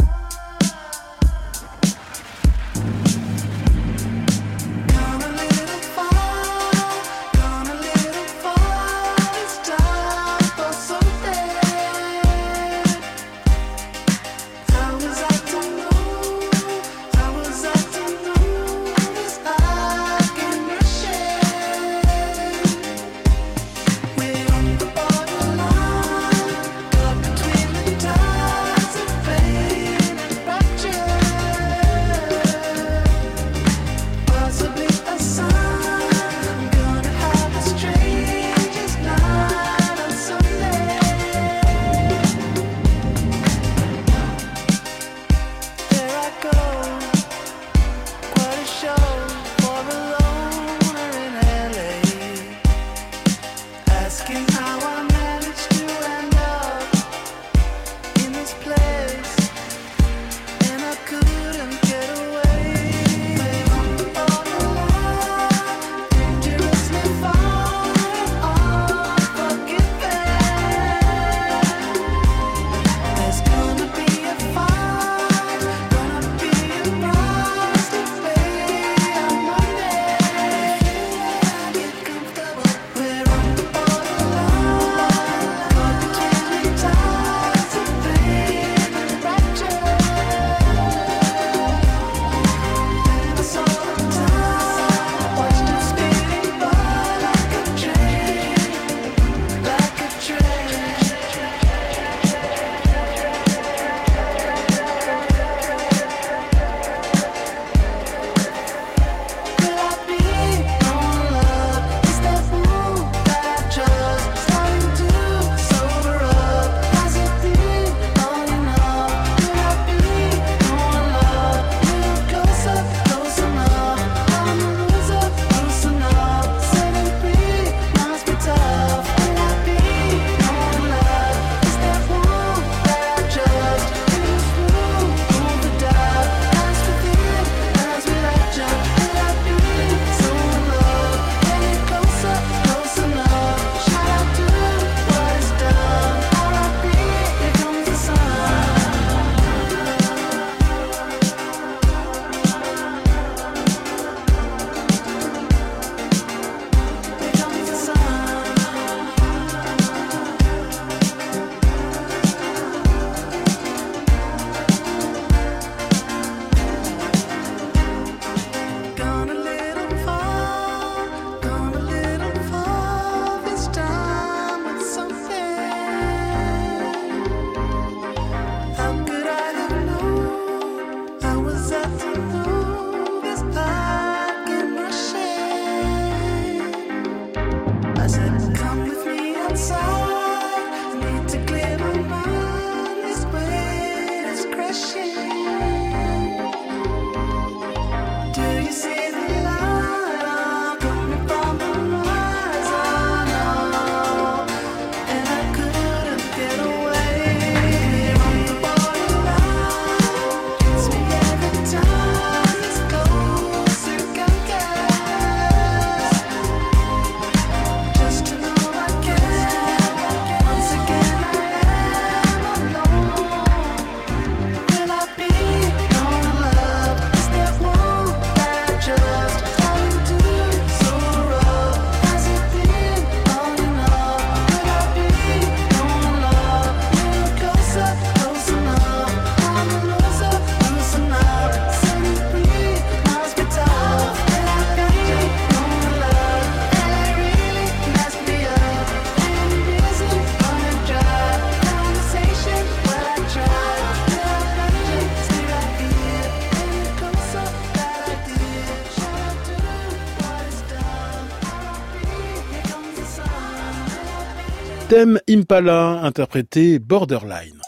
was after the Thème Impala, interprété Borderline.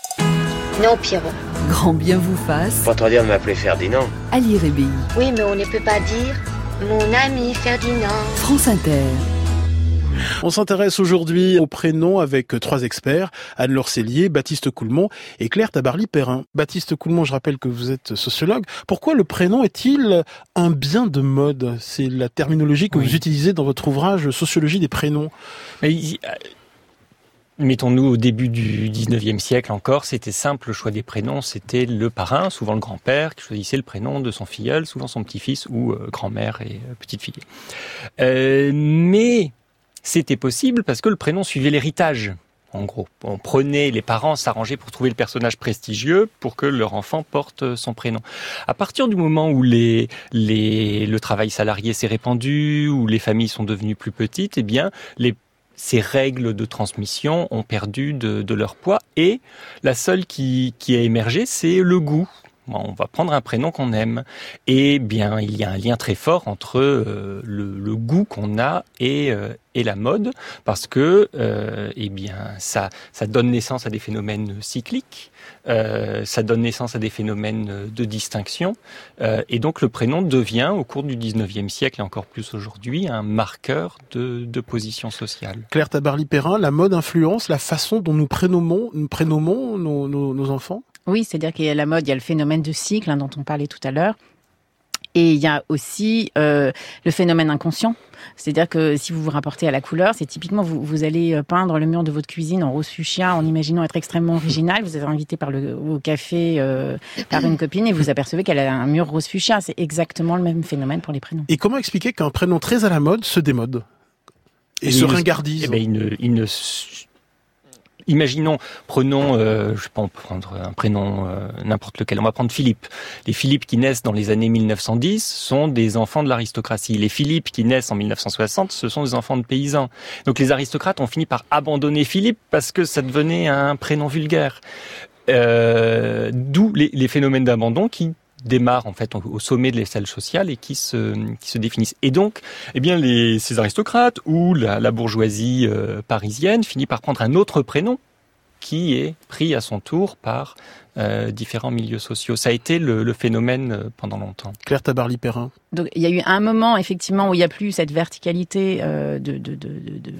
Non, Pierrot. Grand bien vous fasse. Pas trop dire de m'appeler Ferdinand. Ali Rébéi. Oui, mais on ne peut pas dire mon ami Ferdinand. France Inter. On s'intéresse aujourd'hui au prénom avec trois experts, Anne-Laure Cellier, Baptiste Coulmont et Claire Tabarly-Perrin. Baptiste Coulmont, je rappelle que vous êtes sociologue. Pourquoi le prénom est-il un bien de mode? C'est la terminologie que vous utilisez dans votre ouvrage Sociologie des prénoms. Mettons-nous au début du 19e siècle encore, c'était simple, le choix des prénoms, c'était le parrain, souvent le grand-père, qui choisissait le prénom de son filleul, souvent son petit-fils ou euh, grand-mère et euh, petite-fille. Euh, mais c'était possible parce que le prénom suivait l'héritage. En gros, on prenait les parents s'arrangeaient pour trouver le personnage prestigieux pour que leur enfant porte son prénom. À partir du moment où les, les, le travail salarié s'est répandu, où les familles sont devenues plus petites, eh bien, les ces règles de transmission ont perdu de, leur poids et la seule qui, qui a émergé, c'est le goût. on va prendre un prénom qu'on aime. Et bien, il y a un lien très fort entre euh, le, goût qu'on a et, euh, et la mode, parce que, euh, eh bien, ça, ça donne naissance à des phénomènes cycliques. Euh, ça donne naissance à des phénomènes de distinction. Euh, et donc le prénom devient, au cours du 19e siècle et encore plus aujourd'hui, un marqueur de, de position sociale. Claire Tabarly-Perrin, la mode influence la façon dont nous prénommons, nous prénommons nos, nos, nos enfants? Oui, c'est-à-dire qu'il y a la mode, il y a le phénomène de cycle hein, dont on parlait tout à l'heure. Et il y a aussi euh, le phénomène inconscient. C'est-à-dire que si vous vous rapportez à la couleur, c'est typiquement vous, vous allez euh, peindre le mur de votre cuisine en rose fuchsia en imaginant être extrêmement original. Vous êtes invité par le, au café euh, par une copine et vous apercevez qu'elle a un mur rose fuchsia. C'est exactement le même phénomène pour les prénoms. Et comment expliquer qu'un prénom très à la mode se démode? Et, se ringardise eh ben, il, ne, il ne Imaginons, prenons, euh, je peux prendre un prénom euh, n'importe lequel. On va prendre Philippe. Les Philippe qui naissent dans les années 1910 sont des enfants de l'aristocratie. Les Philippe qui naissent en 1960, ce sont des enfants de paysans. Donc les aristocrates ont fini par abandonner Philippe parce que ça devenait un prénom vulgaire. Euh, D'où les phénomènes d'abandon qui démarrent en fait au sommet de l'échelle sociale et qui se qui se définissent. Et donc, eh bien, les, ces aristocrates ou la, la bourgeoisie euh, parisienne finit par prendre un autre prénom qui est pris à son tour par euh, différents milieux sociaux. Ça a été le, le phénomène euh, pendant longtemps. Claire Tabarly-Perrin. Donc il y a eu un moment effectivement où il n'y a plus cette verticalité euh, de, de, de, de,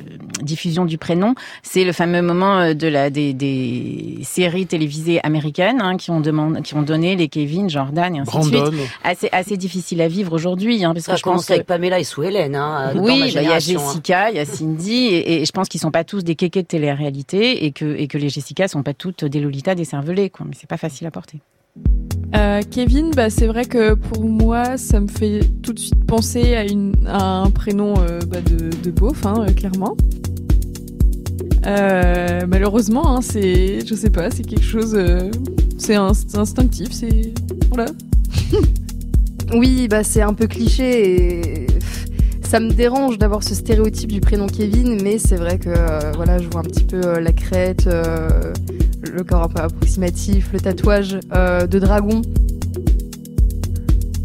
diffusion du prénom. C'est le fameux moment de la des, des séries télévisées américaines hein, qui ont demandé, qui ont donné les Kevin, Jordan et ainsi Brandon. de suite. Assez assez difficile à vivre aujourd'hui. Hein, parce Ça que je pense que... avec Pamela et Sue Hélène. Hein, oui, bah, il y a hein. Jessica, il y a Cindy, et, et je pense qu'ils sont pas tous des kékés de télé-réalité et que et que les Jessica sont pas toutes des Lolita décervelées. Quoi. Mais c'est pas facile à porter. Euh, Kevin, bah, c'est vrai que pour moi, ça me fait tout de suite penser à, une, à un prénom euh, bah, de, de beauf, hein, euh, clairement. Euh, malheureusement, hein, c'est, je sais pas, c'est quelque chose, euh, c'est inst- instinctif, c'est voilà. Oui, bah c'est un peu cliché et ça me dérange d'avoir ce stéréotype du prénom Kevin, mais c'est vrai que euh, voilà, je vois un petit peu euh, la crête, euh, le corps approximatif, le tatouage euh, de dragon.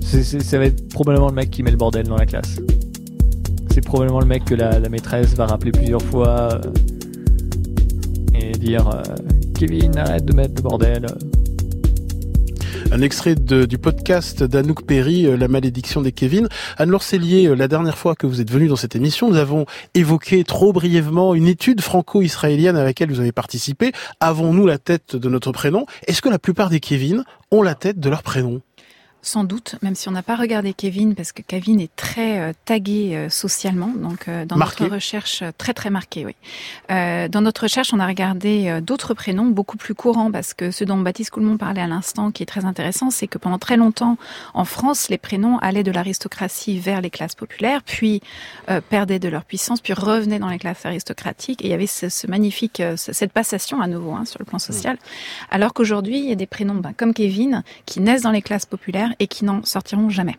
C'est- ça va être probablement le mec qui met le bordel dans la classe. c'est probablement le mec que la, la maîtresse va rappeler plusieurs fois euh, et dire euh, Kevin, arrête de mettre le bordel. Un extrait du podcast d'Anouk Perry, euh, La malédiction des Kevin. Anne-Laure euh, la dernière fois que vous êtes venu dans cette émission, nous avons évoqué trop brièvement une étude franco-israélienne à laquelle vous avez participé. Avons-nous la tête de notre prénom? Est-ce que la plupart des Kevin ont la tête de leur prénom? Sans doute, même si on n'a pas regardé Kevin, parce que Kevin est très euh, tagué euh, socialement, donc euh, dans Marqué. notre recherche, euh, très très marqué, oui. Euh, dans notre recherche, on a regardé euh, d'autres prénoms beaucoup plus courants, parce que ce dont Baptiste Coulmont parlait à l'instant, qui est très intéressant, c'est que pendant très longtemps, en France, les prénoms allaient de l'aristocratie vers les classes populaires, puis euh, perdaient de leur puissance, puis revenaient dans les classes aristocratiques, et il y avait ce, ce magnifique, euh, ce- cette passation à nouveau hein, sur le plan social. Alors qu'aujourd'hui, il y a des prénoms ben, comme Kevin qui naissent dans les classes populaires et qui n'en sortiront jamais.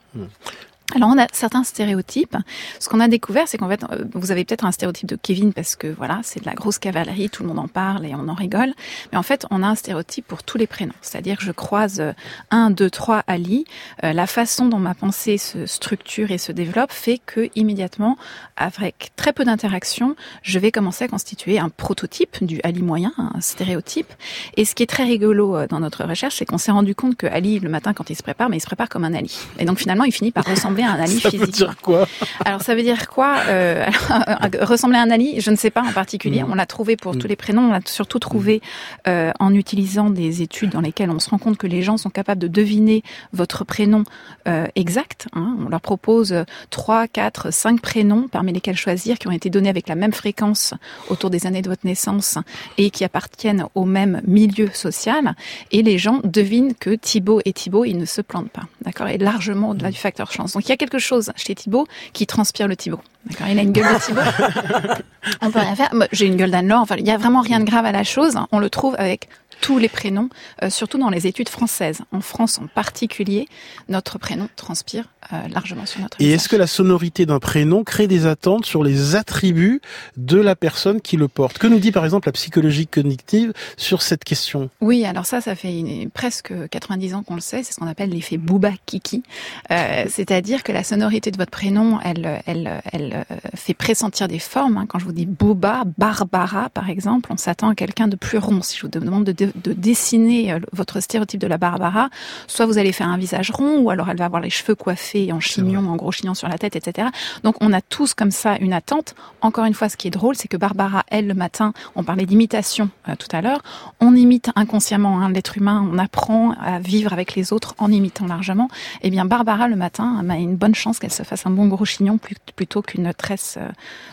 Alors on a certains stéréotypes. Ce qu'on a découvert, c'est qu'en fait, euh, vous avez peut-être un stéréotype de Kevin parce que voilà, c'est de la grosse cavalerie, tout le monde en parle et on en rigole. Mais en fait, on a un stéréotype pour tous les prénoms. C'est-à-dire que je croise euh, un, deux, trois Ali. Euh, la façon dont ma pensée se structure et se développe fait que immédiatement, avec très peu d'interaction, je vais commencer à constituer un prototype du Ali moyen, un stéréotype. Et ce qui est très rigolo euh, dans notre recherche, c'est qu'on s'est rendu compte que Ali, le matin, quand il se prépare, mais il se prépare comme un Ali. Et donc finalement, il finit par ressembler à un Ali Ça physique. veut dire quoi Alors ça veut dire quoi euh, alors, Ressembler à un Ali, je ne sais pas en particulier. Mm. On l'a trouvé pour Mm. tous les prénoms. On l'a surtout trouvé euh, en utilisant des études dans lesquelles on se rend compte que les gens sont capables de deviner votre prénom euh, exact. hein. On leur propose trois, quatre, cinq prénoms parmi lesquels choisir qui ont été donnés avec la même fréquence autour des années de votre naissance et qui appartiennent au même milieu social. Et les gens devinent que Thibaut et Thibaut, ils ne se plantent pas. D'accord? Et largement au-delà du facteur chance. Donc il y a quelque chose chez Thibaut qui transpire le Thibaut. D'accord Il a une gueule de Thibaut. On peut rien faire. Moi, J'ai une gueule d'Anne-Laure. Enfin, il y a vraiment rien de grave à la chose. On le trouve avec tous les prénoms, euh, surtout dans les études françaises. En France en particulier, notre prénom transpire euh, largement sur notre Et est-ce que la sonorité d'un prénom crée des attentes sur les attributs de la personne qui le porte? Que nous dit par exemple la psychologie cognitive sur cette question? Oui, alors ça, ça fait une- presque 90 ans qu'on le sait. C'est ce qu'on appelle l'effet Booba Kiki. Euh, C'est-à-dire que la sonorité de votre prénom, elle, elle, elle fait pressentir des formes. hein. Quand je vous dis Booba, Barbara, par exemple, on s'attend à quelqu'un de plus rond. Si je vous demande de, de- de dessiner euh, votre stéréotype de la Barbara, soit vous allez faire un visage rond, ou alors elle va avoir les cheveux coiffés en chignon, en gros chignon sur la tête, etc. Donc on a tous comme ça une attente. Encore une fois, ce qui est drôle, c'est que Barbara, elle, le matin, on parlait d'imitation euh, tout à l'heure, on imite inconsciemment hein, l'être humain, on apprend à vivre avec les autres en imitant largement. Eh bien, Barbara, le matin, a une bonne chance qu'elle se fasse un bon gros chignon plutôt qu'une tresse euh,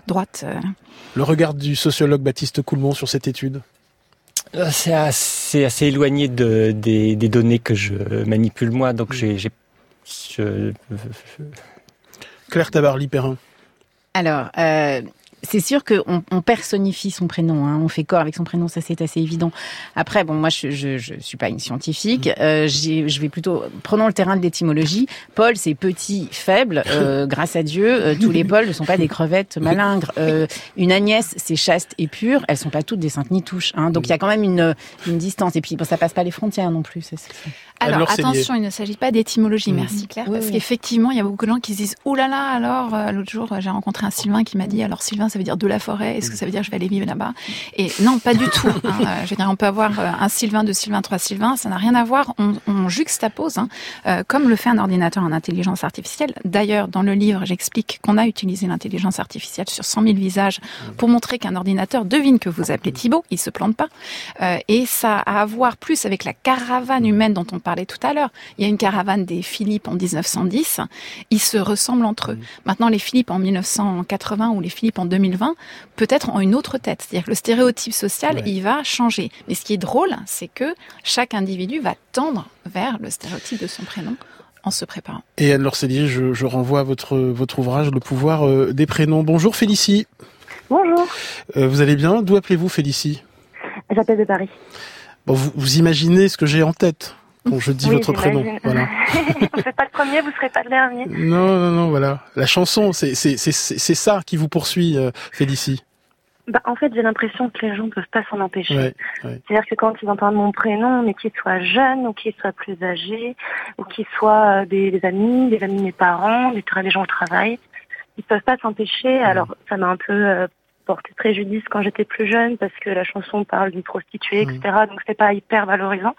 droite. Le regard du sociologue Baptiste Coulmont sur cette étude? C'est assez, assez éloigné de, des, des données que je manipule moi, donc j'ai, j'ai- je- Claire Tabarly-Perrin. Alors, euh, c'est sûr qu'on on personnifie son prénom, hein, on fait corps avec son prénom, ça c'est assez évident. Après, bon, moi je je, je suis pas une scientifique, euh, j'ai- je vais plutôt prenons le terrain de l'étymologie. Paul, c'est petit, faible. euh, grâce à Dieu, euh, tous les Pauls ne sont pas des crevettes malingres. Euh, une Agnès, c'est chaste et pure. Elles sont pas toutes des saintes nitouches. Hein, donc il y a quand même une une distance. Et puis bon, ça passe pas les frontières non plus. Alors attention, il ne s'agit pas d'étymologie, Mhm. merci Claire, Oui, parce oui. qu'effectivement, il y a beaucoup de gens qui se disent « Ouh là là, alors, euh, l'autre jour, euh, j'ai rencontré un Sylvain qui m'a dit « Alors Sylvain, ça veut dire de la forêt, est-ce que ça veut dire je vais aller vivre là-bas ?» Et non, pas du tout. hein. Euh, Je veux dire, on peut avoir euh, un Sylvain, deux Sylvains, trois Sylvains, ça n'a rien à voir, on, on juxtapose, hein, euh, comme le fait un ordinateur en intelligence artificielle. D'ailleurs, dans le livre, j'explique qu'on a utilisé l'intelligence artificielle sur 100 000 visages pour montrer qu'un ordinateur devine que vous appelez Thibaut, il se plante pas. Euh, et ça a à voir plus avec la caravane humaine dont on parlait tout à l'heure. Il y a une caravane des Philippes en 1910, ils se ressemblent entre eux. Maintenant, les Philippes en 1980 ou les Philippes en 2020, peut-être ont une autre tête. C'est-à-dire que le stéréotype social, Ouais. il va changer. Mais ce qui est drôle, c'est que chaque individu va tendre vers le stéréotype de son prénom en se préparant. Et Anne-Laure Cellier, je, je renvoie à votre, votre ouvrage Le pouvoir euh, des prénoms. Bonjour Félicie. Bonjour, Euh, vous allez bien? D'où appelez-vous Félicie? J'appelle de Paris. bon, vous, vous imaginez ce que j'ai en tête quand je dis Oui, votre prénom. Voilà. vous n'êtes pas le premier, vous serez pas le dernier. Non, non, non, voilà. La chanson, c'est ça qui vous poursuit, euh, Félicie. Bah, en fait, j'ai l'impression que les gens ne peuvent pas s'en empêcher. Ouais, ouais. C'est-à-dire que quand ils entendent mon prénom, mais qu'ils soient jeunes ou qu'ils soient plus âgés, ou qu'ils soient euh, des, des amis, des amis de mes parents, des, gens au travail, ils peuvent pas s'empêcher. Alors ça m'a un peu euh, porté préjudice quand j'étais plus jeune parce que la chanson parle d'une prostituée, etc. Donc c'est pas hyper valorisant.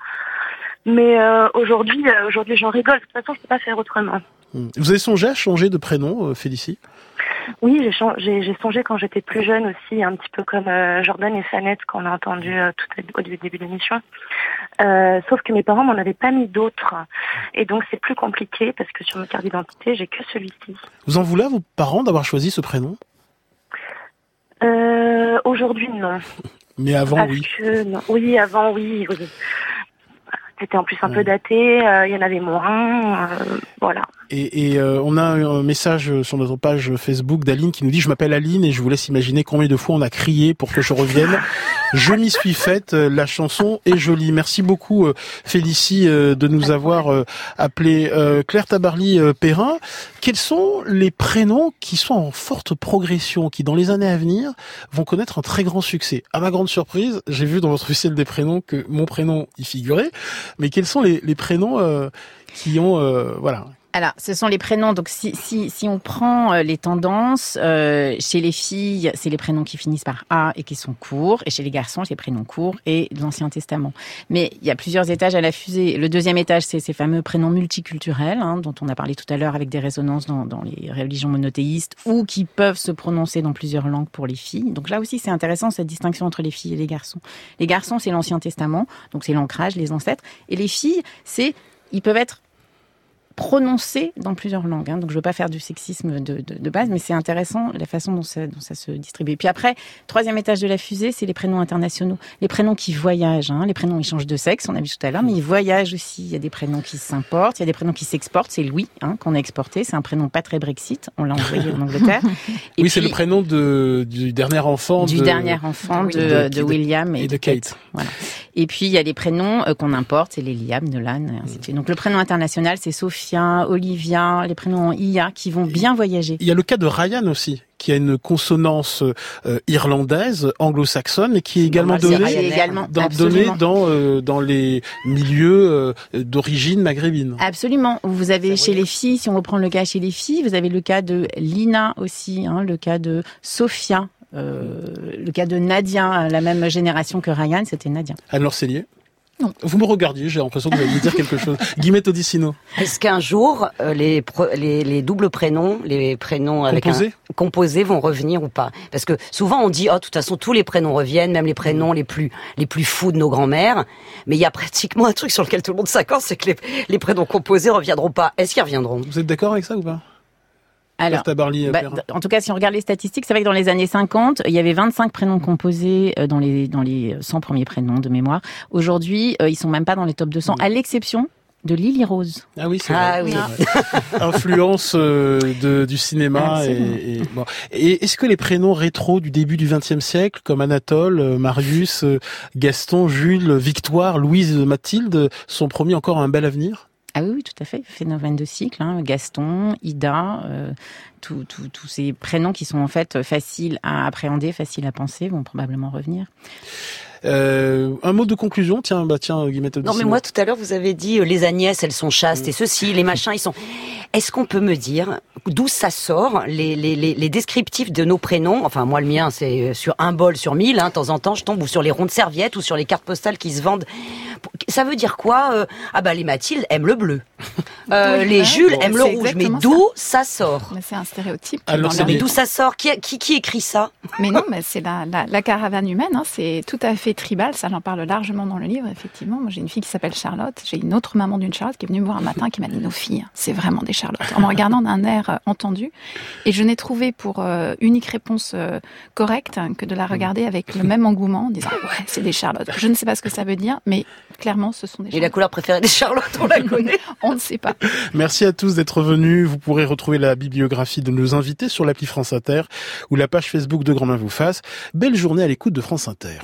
Mais euh, aujourd'hui, euh, aujourd'hui j'en rigole. De toute façon, je peux pas faire autrement. Hmm. Vous avez songé à changer de prénom, euh, Félicie? Oui, j'ai songé quand j'étais plus jeune aussi, un petit peu comme euh, Jordan et Sanette qu'on a entendu tout au début, début de l'émission. Sauf que mes parents m'en avaient pas mis d'autres. Et donc c'est plus compliqué parce que sur ma carte d'identité, j'ai que celui-ci. Vous en voulez à vos parents d'avoir choisi ce prénom? Aujourd'hui, non. Mais avant, Parce oui. que, non. Oui, avant, oui, oui. C'était en plus un Ouais. peu daté, euh, il y en avait moins, euh, voilà. Et, et, euh, on a un message sur notre page Facebook d'Aline qui nous dit je m'appelle Aline et je vous laisse imaginer combien de fois on a crié pour que je revienne. je m'y suis faite, la chanson est jolie. Merci beaucoup Félicie de nous avoir appelé Claire Tabarly euh, Perrin. Quels sont les prénoms qui sont en forte progression, qui dans les années à venir vont connaître un très grand succès? À ma grande surprise, j'ai vu dans votre officiel des prénoms que mon prénom y figurait. Mais quels sont les, prénoms euh, qui ont euh, voilà Alors, ce sont les prénoms. Donc, si, si, si on prend euh, les tendances, euh, chez les filles, c'est les prénoms qui finissent par A et qui sont courts. Et chez les garçons, c'est les prénoms courts et de l'Ancien Testament. Mais il y a plusieurs étages à la fusée. Le deuxième étage, c'est ces fameux prénoms multiculturels, hein, dont on a parlé tout à l'heure avec des résonances dans, dans les religions monothéistes ou qui peuvent se prononcer dans plusieurs langues pour les filles. Donc là aussi, c'est intéressant cette distinction entre les filles et les garçons. Les garçons, c'est l'Ancien Testament, donc c'est l'ancrage, les ancêtres. Et les filles, c'est, ils peuvent être prononcé dans plusieurs langues. hein. Donc, je veux pas faire du sexisme de, de, de base, mais c'est intéressant la façon dont ça, dont ça se distribue. Puis après, troisième étage de la fusée, c'est les prénoms internationaux. Les prénoms qui voyagent. Hein. Les prénoms, ils changent de sexe, on a vu tout à l'heure, mais ils voyagent aussi. Il y a des prénoms qui s'importent, il y a des prénoms qui s'exportent. C'est Louis hein, qu'on a exporté. C'est un prénom pas très Brexit. On l'a envoyé en Angleterre. Et oui, c'est le prénom de, du dernier enfant du de, dernier enfant de, William et, et de Kate. Voilà. Et puis il y a les prénoms euh, qu'on importe, c'est les Liam, Nolan, et ainsi de suite. Donc le prénom international, c'est Sophia, Olivia, les prénoms en IA qui vont bien voyager. Il y a le cas de Ryan aussi, qui a une consonance euh, irlandaise, anglo-saxonne, et qui est également donnée Ryanair. Également, dans, absolument. donnée dans, euh, dans les milieux euh, d'origine maghrébine. Absolument. Vous avez chez les filles, si on reprend le cas chez les filles, vous avez le cas de Lina aussi, hein, le cas de Sophia, le cas de Nadia, la même génération que Ryan, c'était Nadia. Anne-Laure Cellier Non. Vous me regardiez, j'ai l'impression que vous alliez dire quelque chose. Guillemette Odissino. Est-ce qu'un jour, euh, les, pro- les, les doubles prénoms, les prénoms avec Composés un composés vont revenir ou pas? Parce que souvent on dit, oh, de toute façon, tous les prénoms reviennent, même les prénoms les plus les plus fous de nos grands-mères. Mais il y a pratiquement un truc sur lequel tout le monde s'accorde, c'est que les, les prénoms composés reviendront pas. Est-ce qu'ils reviendront? Vous êtes d'accord avec ça ou pas? Alors, euh, bah, en tout cas, si on regarde les statistiques, c'est vrai que dans les années 50, il y avait 25 prénoms composés euh, dans les, dans les 100 premiers prénoms de mémoire. Aujourd'hui, euh, ils sont même pas dans les top 200, à l'exception de Lily Rose. Ah oui, c'est Ah vrai. oui. vrai. Influence euh, de, du cinéma. Et, Absolument. et, bon. Et est-ce que les prénoms rétro du début du XXe siècle, comme Anatole, euh, Marius, euh, Gaston, Jules, Victoire, Louise, Mathilde, sont promis encore un bel avenir? Ah oui, oui, tout à fait. Phénomène de cycle. hein. Gaston, Ida, euh, tous ces prénoms qui sont en fait faciles à appréhender, faciles à penser, vont probablement revenir. euh, Un mot de conclusion, tiens, bah tiens, Guillemette Non, mais moi, tout à l'heure, vous avez dit, euh, les Agnès, elles sont chastes, et ceci, les machins, ils sont... Est-ce qu'on peut me dire d'où ça sort, les, les, les, les descriptifs de nos prénoms? Enfin, moi, le mien, c'est euh, sur un bol sur mille, hein, de temps en temps, je tombe, ou sur les ronds de serviettes, ou sur les cartes postales qui se vendent. Ça veut dire quoi euh, Ah bah, les Mathilde aiment le bleu. Euh, les ouais, Jules bon, aiment le rouge. Mais d'où ça sort? Mais c'est un stéréotype. Alors, des- Mais d'où ça sort? Qui, qui, qui écrit ça? Mais non, mais c'est la, la, la caravane humaine, hein, c'est tout à fait tribal, ça j'en parle largement dans le livre, effectivement. Moi j'ai une fille qui s'appelle Charlotte, j'ai une autre maman d'une Charlotte qui est venue me voir un matin qui m'a dit nos filles, c'est vraiment des Charlottes, en me regardant d'un air euh, entendu. Et je n'ai trouvé pour euh, unique réponse euh, correcte hein, que de la regarder avec le même engouement, en disant ouais, c'est des Charlottes. Je ne sais pas ce que ça veut dire, mais clairement ce sont des Et la Charlottes. couleur préférée des Charlottes, on la connaît On ne sait pas. Merci à tous d'être venus. Vous pourrez retrouver la bibliographie de nos invités sur l'appli France Inter ou la page Facebook de Grand Main vous fasse. Belle journée à l'écoute de France Inter.